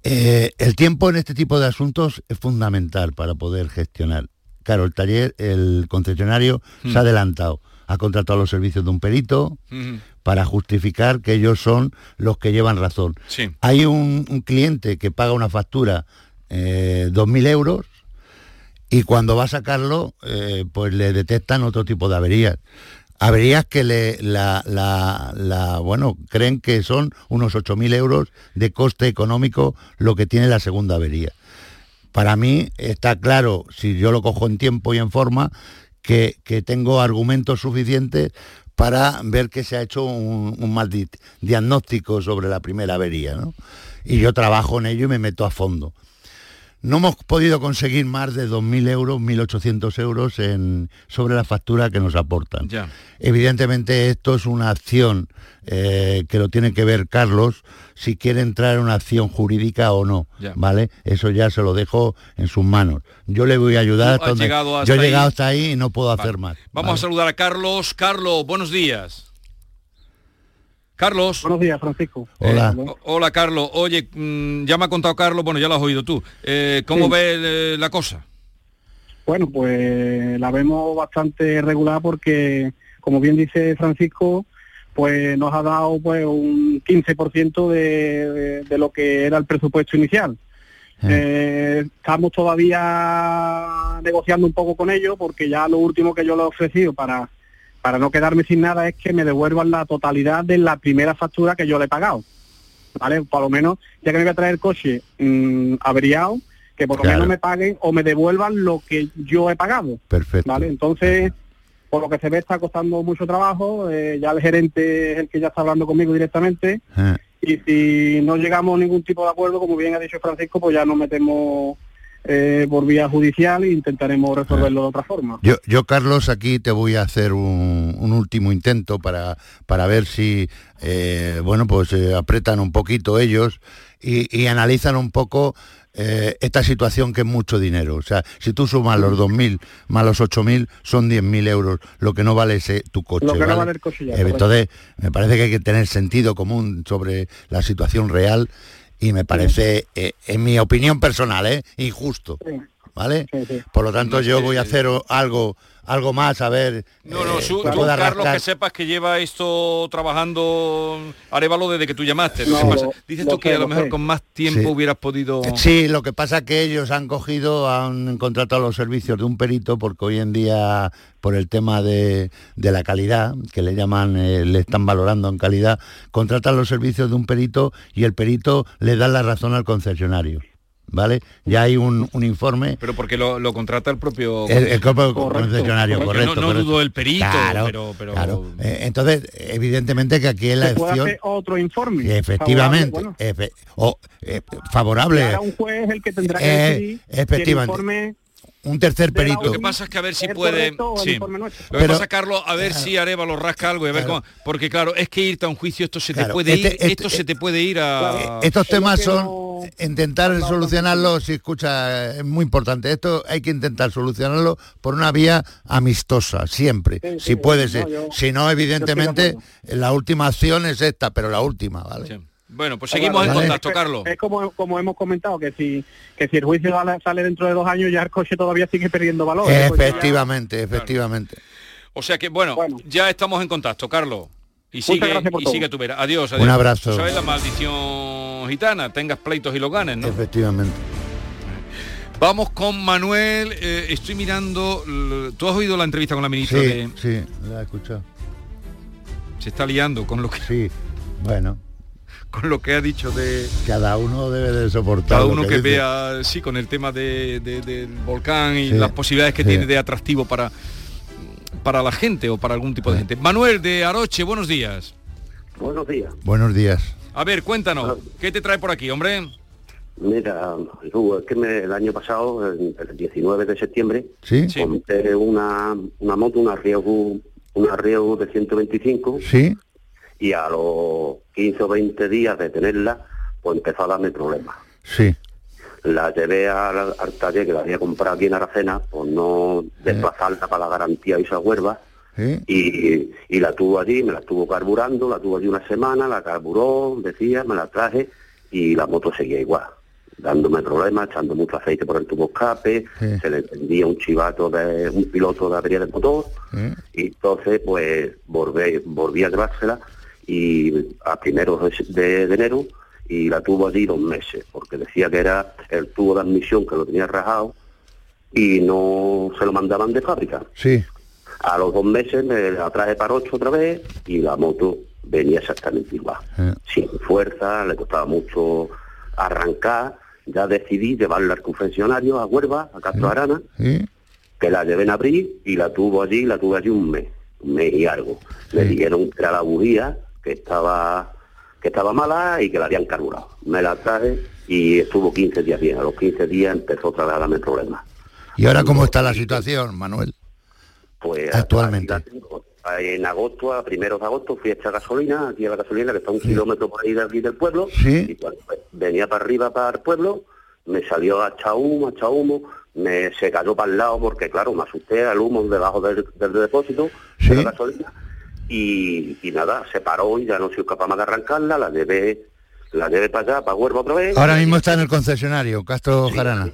eh, el tiempo en este tipo de asuntos es fundamental para poder gestionar. Claro, el taller, el concesionario Hmm. se ha adelantado, ha contratado los servicios de un perito Ujú. para justificar que ellos son los que llevan razón. Sí. Hay un, un cliente que paga una factura eh, 2.000 euros y cuando va a sacarlo, eh, pues le detectan otro tipo de averías. Averías que le, la, la- la- bueno, creen que son unos 8.000 euros de coste económico lo que tiene la segunda avería. Para mí está claro, si yo lo cojo en tiempo y en forma, que, que tengo argumentos suficientes para ver que se ha hecho un, un mal di- diagnóstico sobre la primera avería. ¿no? Y yo trabajo en ello y me meto a fondo. No hemos podido conseguir más de 2.000 euros, 1.800 euros en, sobre la factura que nos aportan. Ya. Evidentemente esto es una acción eh, que lo tiene que ver Carlos si quiere entrar en una acción jurídica o no, Ya. ¿vale? Eso ya se lo dejo en sus manos. Yo le voy a ayudar hasta donde- yo he llegado ahí. hasta ahí y no puedo Vale. hacer más. Vamos a saludar a Carlos. Carlos, buenos días. Carlos. Buenos días, Francisco. Hola. Eh, Hola, Carlos. Oye, mm, ya me ha contado Carlos, bueno, ya lo has oído tú. Eh, ¿Cómo Sí. ves eh, la cosa? Bueno, pues la vemos bastante regular porque, como bien dice Francisco, pues nos ha dado pues un 15% de, de, de lo que era el presupuesto inicial. Eh, estamos todavía negociando un poco con ellos porque ya lo último que yo le he ofrecido para, para no quedarme sin nada es que me devuelvan la totalidad de la primera factura que yo le he pagado. ¿Vale? Por lo menos, ya que me voy a traer el coche mm, averiado, que por lo Claro. menos me paguen o me devuelvan lo que yo he pagado. Perfecto. ¿Vale? Entonces, por lo que se ve está costando mucho trabajo, eh, ya el gerente es el que ya está hablando conmigo directamente Eh, y si no llegamos a ningún tipo de acuerdo, como bien ha dicho Francisco, pues ya nos metemos eh, por vía judicial e intentaremos resolverlo de otra forma. Yo, yo, Carlos, aquí te voy a hacer un, un último intento para, para ver si, eh, bueno, pues eh, apretan un poquito ellos y, y analizan un poco eh, esta situación que es mucho dinero. O sea, si tú sumas los 2.000 más los 8.000, son 10.000 euros, lo que no vale ese tu coche. Lo que no ¿vale? vale el coche ya, correcto. entonces, me parece que hay que tener sentido común sobre la situación real y me parece, eh, en mi opinión personal, eh, injusto. ¿Vale? Por lo tanto, yo voy a hacer algo algo más, a ver. No, no, eh, su- que tú, Carlos, que sepas que lleva esto trabajando Arevalo desde que tú llamaste. No, pasa- dices lo tú que sé, a lo lo mejor sé. con más tiempo Sí. hubieras podido... Sí, lo que pasa es que ellos han cogido, han contratado los servicios de un perito, porque hoy en día, por el tema de, de la calidad, que le llaman, eh, le están valorando en calidad, contratan los servicios de un perito y el perito le da la razón al concesionario. ¿Vale? Ya hay un, un informe. Pero porque lo, lo contrata el propio... El, el propio concesionario, correcto. No, no correcto. dudo el perito, Claro, pero... pero- claro. Eh, entonces, evidentemente que aquí es la puede opción... hacer otro informe. Efectivamente, favorable, bueno. efe- o, eh, favorable. Ahora un juez el que tendrá que Eh, decidir el efectivamente. informe un tercer perito. Lo que pasa es que a ver si puede... sí. Lo que Pero- pasa, Carlos, a ver si Arevalo rasca algo y a ver Claro. cómo... Porque claro, es que irte a un juicio, esto se te Claro, puede este- ir, este- esto se te puede ir a... Estos temas son intentar solucionarlos, si escucha, es muy importante. Esto hay que intentar solucionarlo por una vía amistosa, siempre, si puede ser. si no, evidentemente, la última acción es esta, pero la última, ¿vale? Bueno, pues seguimos en Vale. contacto, Carlos. Es como, como hemos comentado, que si, que si el juicio sale, dentro de dos años, ya el coche todavía sigue perdiendo valor. Coche ya- Efectivamente, efectivamente. O sea que, bueno, ya estamos en contacto, Carlos. Y sigue, y todo. sigue tu vera. Adiós, adiós. Un abrazo. ¿Sabes la maldición gitana? Tengas pleitos y lo ganes, ¿no? Efectivamente. Vamos con Manuel. eh, estoy mirando... ¿Tú has oído la entrevista con la ministra Sí, de...? sí, la he escuchado. Se está liando con lo que... Sí, bueno. Con lo que ha dicho de... Cada uno debe de soportar. Cada uno que, vea, sí, con el tema de, de- del volcán y Sí, las posibilidades que sí. tiene de atractivo para para la gente o para algún tipo de gente. Manuel de Aroche, buenos días. Buenos días. Buenos días. A ver, cuéntanos, ¿qué te trae por aquí, hombre? Mira, Hugo, es que me- el año pasado, el, el 19 de septiembre, ¿Sí? compré una, una moto, una Riego, una Riego de 125, Sí. Y a los 15 o 20 días de tenerla, pues empezó a darme problemas. Sí. La llevé al, al taller que la había comprado aquí en Aracena, por no desplazarla para la garantía y esa huerva, y, y la tuvo allí, me la estuvo carburando, la tuvo allí una semana, la carburó, decía, me la traje y la moto seguía igual, dándome problemas, echando mucho aceite por el tubo escape, se le encendía un chivato de un piloto de avería del motor, y entonces pues volví, volví a llevársela y a primeros de, enero y la tuvo allí dos meses, porque decía que era el tubo de admisión que lo tenía rajado y no se lo mandaban de fábrica. Sí. A los dos meses me la traje para ocho otra vez y la moto venía exactamente igual. Eh, Sin fuerza, le costaba mucho arrancar. Ya decidí llevarla al confesionario, a Huelva, a Castro Arana, Sí. que la llevé en abril y la tuvo allí, la tuve allí un mes, un mes y algo. Me dijeron que era la bujía, que estaba que estaba mala y que la habían carburado. Me la traje y estuvo 15 días bien. A los 15 días empezó otra vez a darme problemas. ¿Y ahora cómo está la situación, Manuel? Pues Actualmente. tengo. En agosto, a primeros de agosto, fui a echar gasolina, aquí a la gasolina, que está un kilómetro por ahí de aquí del pueblo, Sí. y cuando pues, venía para arriba para el pueblo, me salió a echar humo, a echar humo, me se cayó para el lado porque claro, me asusté al humo debajo del, del depósito de la gasolina, y, y nada, se paró y ya no soy capaz más de arrancarla, la llevé, la llevé para allá, para Huelva otra vez. Ahora mismo está en el concesionario, Castro Jarana.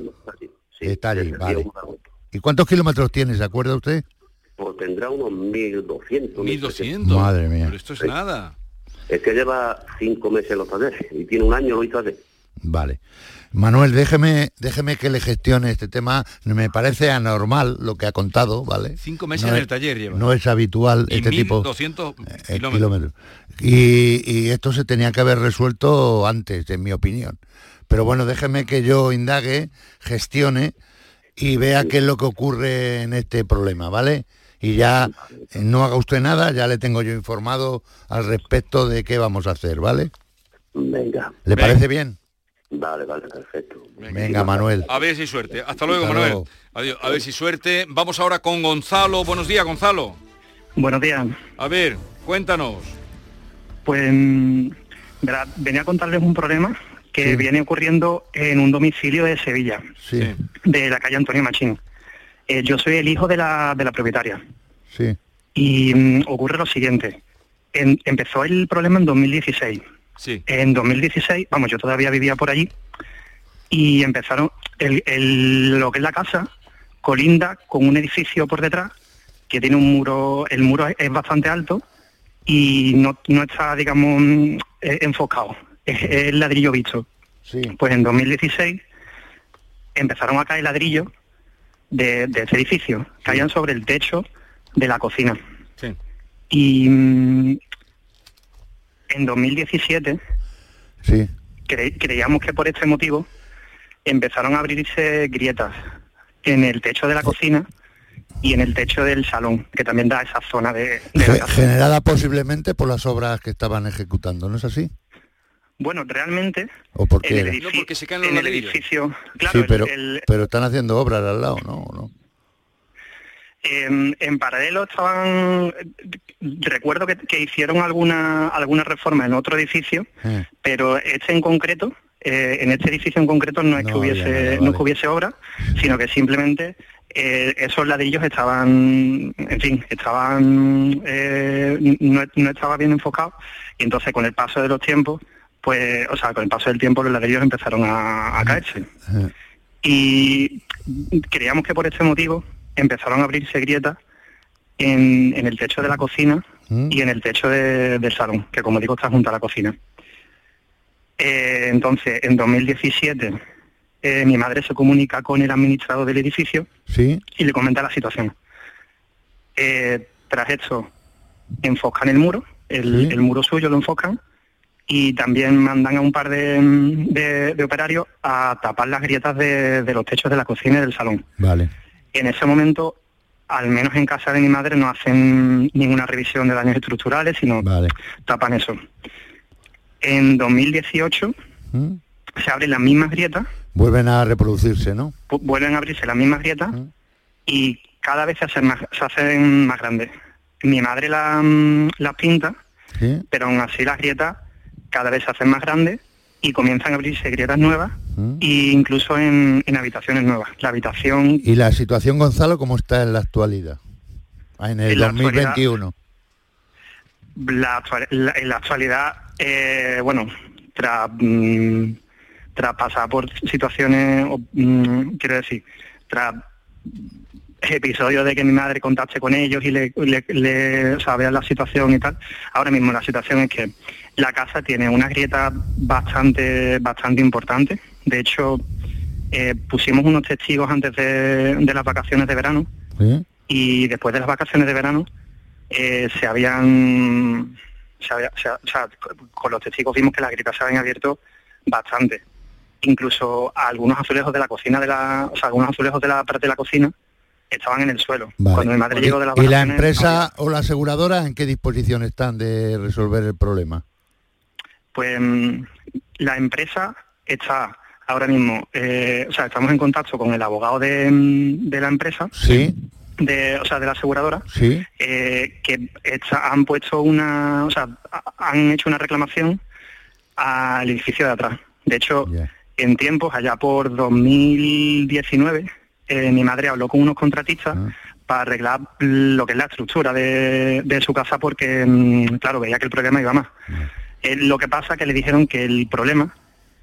está allí, vale. ¿Y cuántos kilómetros tiene, se acuerda usted? Pues tendrá unos 1.200. 1200. Madre mía. Pero esto es nada. Es que lleva cinco meses los talleres y tiene un año lo hizo ayer. Vale. Manuel, déjeme, déjeme que le gestione este tema. Me parece anormal lo que ha contado, ¿vale? Cinco meses No en es- el taller lleva. No es habitual y este tipo 1200 eh, kilómetros. kilómetros. Y, y esto se tenía que haber resuelto antes, en mi opinión. Pero bueno, déjeme que yo indague, gestione y vea qué es lo que ocurre en este problema, ¿vale? Y ya eh, no haga usted nada, ya le tengo yo informado al respecto de qué vamos a hacer, ¿vale? Venga. ¿Le parece bien? Vale, vale, perfecto. Venga, Manuel. A ver si suerte. Hasta luego, Hasta Manuel. luego. Adiós. A ver si suerte. Vamos ahora con Gonzalo. Buenos días, Gonzalo. Buenos días. A ver, cuéntanos. Pues mm, verá, venía a contarles un problema que Sí. viene ocurriendo en un domicilio de Sevilla, Sí, de la calle Antonio Machín. Eh, yo soy el hijo de la, de la propietaria sí, y mm, ocurre lo siguiente. En- empezó el problema en 2016. Sí. En 2016, vamos, yo todavía vivía por allí y empezaron, el, el- lo que es la casa colinda con un edificio por detrás que tiene un muro, el muro es bastante alto y no, no está, digamos, mm, eh, enfocado, es, es ladrillo visto. sí. Pues en 2016 empezaron a caer ladrillos de, de ese edificio, caían sobre el techo de la cocina. Sí. Y mm, en 2017 sí. cre- creíamos que por este motivo empezaron a abrirse grietas en el techo de la cocina y en el techo del salón, que también da esa zona de, Ge- generada posiblemente por las obras que estaban ejecutando, ¿no es así? Bueno, realmente ¿O por en el, edificio, en el edificio, claro, sí, el- pero, el- pero están haciendo obras al lado, ¿no? ¿No? En, en paralelo estaban, recuerdo que, que hicieron alguna alguna reforma en otro edificio, Eh, pero este en concreto, eh, en este edificio en concreto no es que No hubiese no vale. es que hubiese obra, sino que simplemente eh, esos ladrillos estaban, en fin, estaban eh, no, no estaba bien enfocados y entonces con el paso de los tiempos, pues, o sea, con el paso del tiempo los ladrillos empezaron a, a caerse. Y creíamos que por este motivo empezaron a abrirse grietas en, en el techo de la cocina ¿Mm? y en el techo de- del salón, que como digo está junto a la cocina. Eh, entonces, en 2017, eh, mi madre se comunica con el administrador del edificio Sí, y le comenta la situación. Eh, tras esto, enfocan el muro, el, Sí. el muro suyo lo enfocan y también mandan a un par de, de- de operarios a tapar las grietas de, de los techos de la cocina y del salón. vale. En ese momento, al menos en casa de mi madre, no hacen ninguna revisión de daños estructurales, sino Vale. tapan eso. En 2018 ¿Mm? se abren las mismas grietas, Vuelven a reproducirse, ¿no? vuelven a abrirse las mismas grietas y cada vez se hacen más, se hacen más grandes. Mi madre la- las pinta, Sí. pero aún así las grietas cada vez se hacen más grandes y comienzan a abrirse grietas nuevas ¿Mm? e incluso en, en habitaciones nuevas. La habitación ¿Y la situación, Gonzalo, cómo está en la actualidad? Ah, En el En la 2021. la, actua- la- en la actualidad, eh, bueno, tras, mm, tras pasar por situaciones, o, mm, quiero decir, tras episodios de que mi madre contacte con ellos y le, le, le- o sea, vea la situación y tal, ahora mismo la situación es que la casa tiene unas grietas bastante, bastante importantes. De hecho, eh, pusimos unos testigos antes de, de las vacaciones de verano ¿Sí? y después de las vacaciones de verano eh, se habían se había- se ha- o sea, con los testigos vimos que las grietas se habían abierto bastante incluso algunos azulejos de la cocina de la o sea algunos azulejos de la parte de la cocina estaban en el suelo Vale. cuando mi madre llegó de las ¿Y la empresa o la aseguradora en qué disposición están de resolver el problema? Pues mm, la empresa está ahora mismo eh, o sea estamos en contacto con el abogado de, mm, de la empresa Sí, de o sea de la aseguradora sí. eh, que está- han puesto una, o sea, ha- han hecho una reclamación al edificio de atrás. De hecho, en tiempos, allá por 2019, eh, mi madre habló con unos contratistas para arreglar lo que es la estructura de, de su casa porque, mm, claro, veía que el problema iba más. Eh, lo que pasa que le dijeron que el problema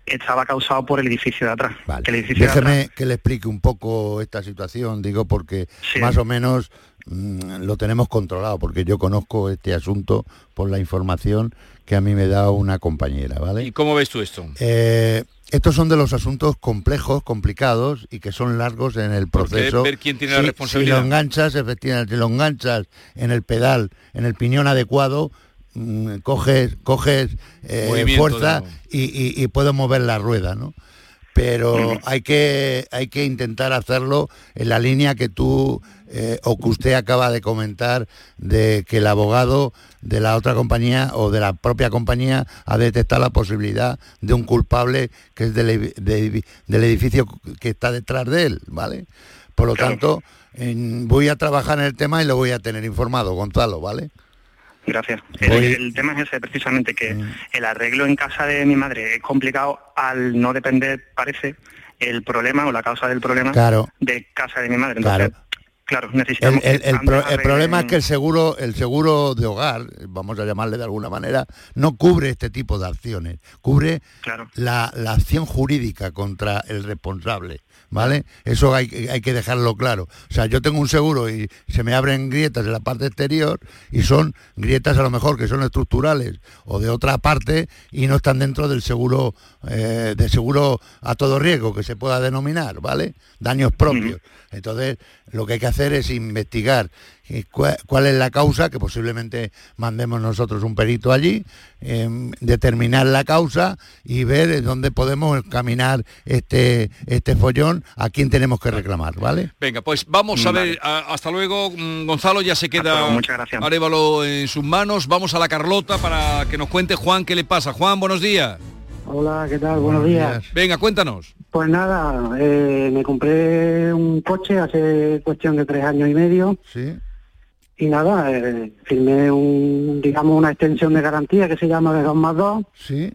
estaba causado por el edificio de atrás. Que el edificio de Déjeme atrás- que le explique un poco esta situación, digo, porque Sí. más o menos mm, lo tenemos controlado, porque yo conozco este asunto por la información que a mí me da una compañera, ¿vale? ¿Y cómo ves tú esto? Eh, estos son de los asuntos complejos, complicados y que son largos en el proceso. ver quién tiene la responsabilidad. Si lo enganchas, efectivamente, si lo enganchas en el pedal, en el piñón adecuado, mm, coges, coges eh, fuerza y, y- y puedes mover la rueda, ¿no? Pero <clears throat> hay que, hay que intentar hacerlo en la línea que tú eh, o que usted acaba de comentar de que el abogado de la otra compañía o de la propia compañía ha detectado la posibilidad de un culpable que es del, de- del edificio que está detrás de él, ¿vale? Por lo tanto, en- voy a trabajar en el tema y lo voy a tener informado, Gonzalo, ¿vale? Gracias. El, tema es ese, precisamente, que el arreglo en casa de mi madre es complicado al no depender, parece, el problema o la causa del problema Claro. de casa de mi madre. Entonces, Claro. Claro, El, necesitamos... el- que el ambos pro- el arreglen- problema es que el seguro, el seguro de hogar, vamos a llamarle de alguna manera, no cubre este tipo de acciones, cubre la, la acción jurídica contra el responsable. ¿Vale? Eso hay, que- hay que dejarlo claro. O sea, yo tengo un seguro y se me abren grietas en la parte exterior y son grietas a lo mejor que son estructurales o de otra parte y no están dentro del seguro eh, de seguro a todo riesgo que se pueda denominar, ¿vale? Daños propios. Entonces, lo que hay que hacer es investigar eh, cuál es la causa, que posiblemente mandemos nosotros un perito allí, em, determinar la causa y ver en dónde podemos caminar este, este follón, a quién tenemos que reclamar, ¿vale? Venga, pues vamos a Vale. ver, hasta luego, mm, Gonzalo, ya se queda luego, muchas gracias. Arévalo en sus manos, vamos a la Carlota para que nos cuente Juan qué le pasa. Juan, buenos días. Hola, ¿qué tal? Buenos días. Venga, cuéntanos. Pues nada, eh, me compré un coche hace cuestión de tres años y medio. Sí. Y nada, eh, firmé un, digamos, una extensión de garantía que se llama de 2 más 2. Sí.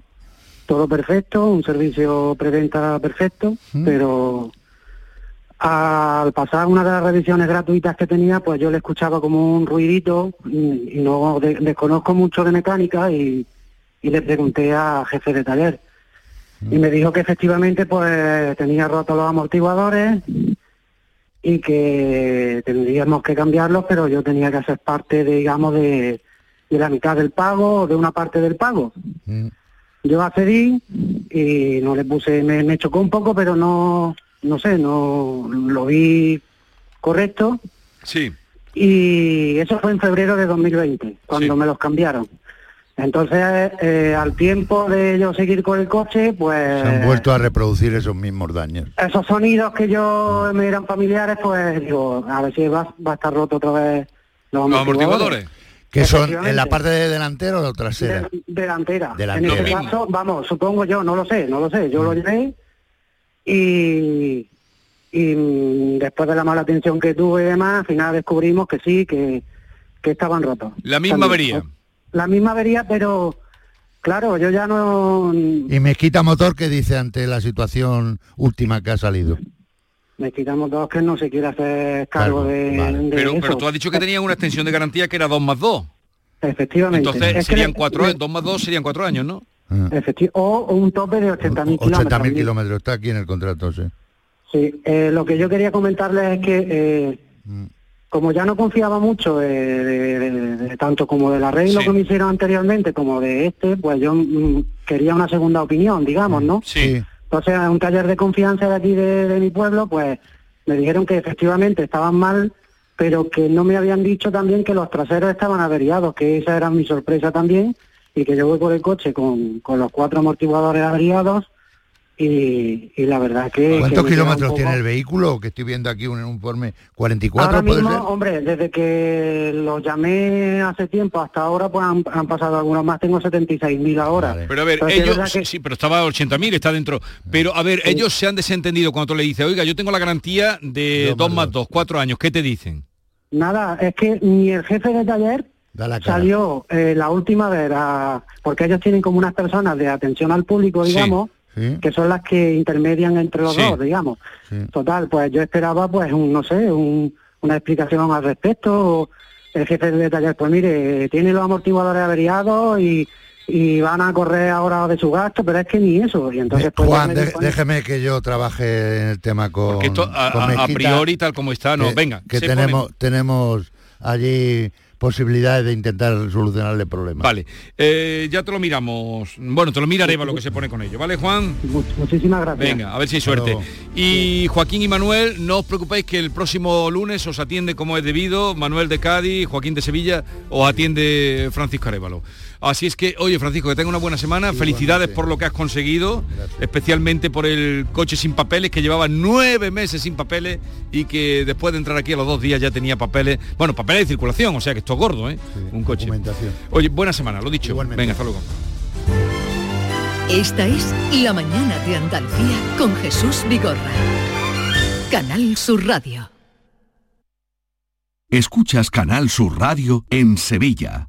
Todo perfecto, un servicio preventa perfecto, pero al pasar una de las revisiones gratuitas que tenía, pues yo le escuchaba como un ruidito y, y no de- desconozco mucho de mecánica y, y le pregunté a jefe de taller. Y me dijo que efectivamente pues tenía rotos los amortiguadores y que tendríamos que cambiarlos, pero yo tenía que hacer parte, digamos, de, de la mitad del pago o de una parte del pago. Yo accedí y no le puse, me, me chocó un poco, pero no, no sé, no lo vi correcto. Sí. Y eso fue en febrero de 2020, cuando me los cambiaron. Entonces, eh, al tiempo de yo seguir con el coche, pues Se han vuelto a reproducir esos mismos daños. esos sonidos que yo me eran familiares, pues digo, a ver si va, va a estar roto otra vez los Los amortiguadores. Que son en la parte de delantera o trasera. De- delantera. Delantera. En este caso, vamos, supongo yo, no lo sé, no lo sé. Yo lo Mm. llevé y, y mm, después de la mala atención que tuve y demás, al final descubrimos que sí, que, que estaban rotos. La misma También. avería. La misma avería, pero claro, yo ya no... Y Mezquita Motor, que dice ante la situación última que ha salido? Me quitamos dos que no se quiere hacer cargo de, de Pero, eso. pero tú has dicho que tenían una extensión de garantía que era 2 más 2. Efectivamente. Entonces Es serían le- 4 le- 2 más 2 serían 4 años, ¿no? Efecti- o un tope de 80.000 kilómetros. 80.000 kilómetros, está aquí en el contrato, sí. Sí, eh, lo que yo quería comentarles es que eh, como ya no confiaba mucho de, de- de- tanto como del arreglo que me hicieron anteriormente como de este, pues yo mm, quería una segunda opinión, digamos, ¿no? Sí. Entonces, en un taller de confianza de aquí de, de mi pueblo, pues me dijeron que efectivamente estaban mal, pero que no me habían dicho también que los traseros estaban averiados, que esa era mi sorpresa también, y que yo voy por el coche con, con los cuatro amortiguadores averiados, y, y la verdad que... ¿Cuántos que kilómetros poco- tiene el vehículo? Que estoy viendo aquí un informe. ¿44 Ahora mismo, ser? hombre, desde que los llamé hace tiempo hasta ahora, pues han, han pasado algunos más, tengo 76.000 ahora. Pero a ver, Entonces, ellos, que- sí, pero estaba a 80.000, está dentro. Pero a ver, ellos se han desentendido cuando tú le dices, oiga, yo tengo la garantía de 2 más 2, 4 años, ¿qué te dicen? Nada, es que ni el jefe de taller la salió eh, la última vez, a- porque ellos tienen como unas personas de atención al público, digamos, sí. Que son las que intermedian entre los Sí. dos, digamos. Total, pues yo esperaba, pues, un, no sé, un- una explicación al respecto. El jefe de taller, pues mire, tiene los amortiguadores averiados y, y van a correr ahora de su gasto, pero es que ni eso. Y entonces, pues, Juan, de- déjeme que yo trabaje en el tema con, esto a, con priori tal como está, no, que- venga. que tenemos tenemos allí posibilidades de intentar solucionarle el problema. Vale, eh, ya te lo miramos. Bueno, te lo miraré lo que se pone con ello, ¿vale, Juan? Muchísimas gracias. Venga, a ver si hay suerte. Y Joaquín y Manuel, no os preocupéis que el próximo lunes os atiende como es debido, Manuel de Cádiz, Joaquín de Sevilla, os atiende Francisco Arevalo. Así es que, oye Francisco, que tenga una buena semana, felicidades por lo que has conseguido, especialmente por el coche sin papeles, que llevaba nueve meses sin papeles y que después de entrar aquí a los dos días ya tenía papeles, bueno, papeles de circulación, o sea que esto es gordo, ¿eh? Un coche. Oye, buena semana, lo dicho. Venga, hasta luego. Esta es La Mañana de Andalucía con Jesús Vigorra. Canal Sur Radio. Escuchas Canal Sur Radio en Sevilla.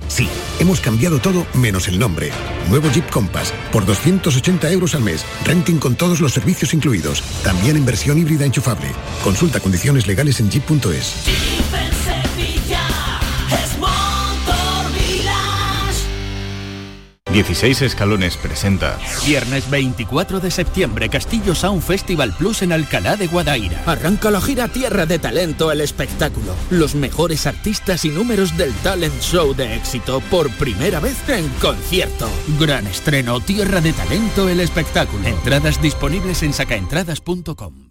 Sí, hemos cambiado todo menos el nombre. Nuevo Jeep Compass por 280 euros al mes. Renting con todos los servicios incluidos. También en versión híbrida enchufable. Consulta condiciones legales en jeep.es. 16 Escalones presenta Viernes 24 de septiembre, Castillo Sound Festival Plus en Alcalá de Guadaira. Arranca la gira Tierra de Talento, el espectáculo. Los mejores artistas y números del talent show de éxito por primera vez en concierto. Gran estreno Tierra de Talento, el espectáculo. Entradas disponibles en sacaentradas.com.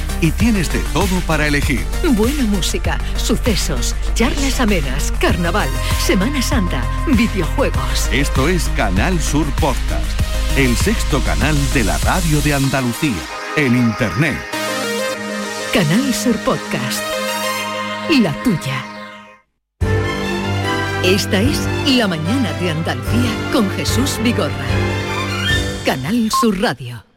y tienes de todo para elegir. Buena música, sucesos, charlas amenas, carnaval, Semana Santa, videojuegos. Esto es Canal Sur Podcast, el sexto canal de la radio de Andalucía, en Internet. Canal Sur Podcast. La tuya. Esta es La mañana de Andalucía con Jesús Vigorra. Canal Sur Radio.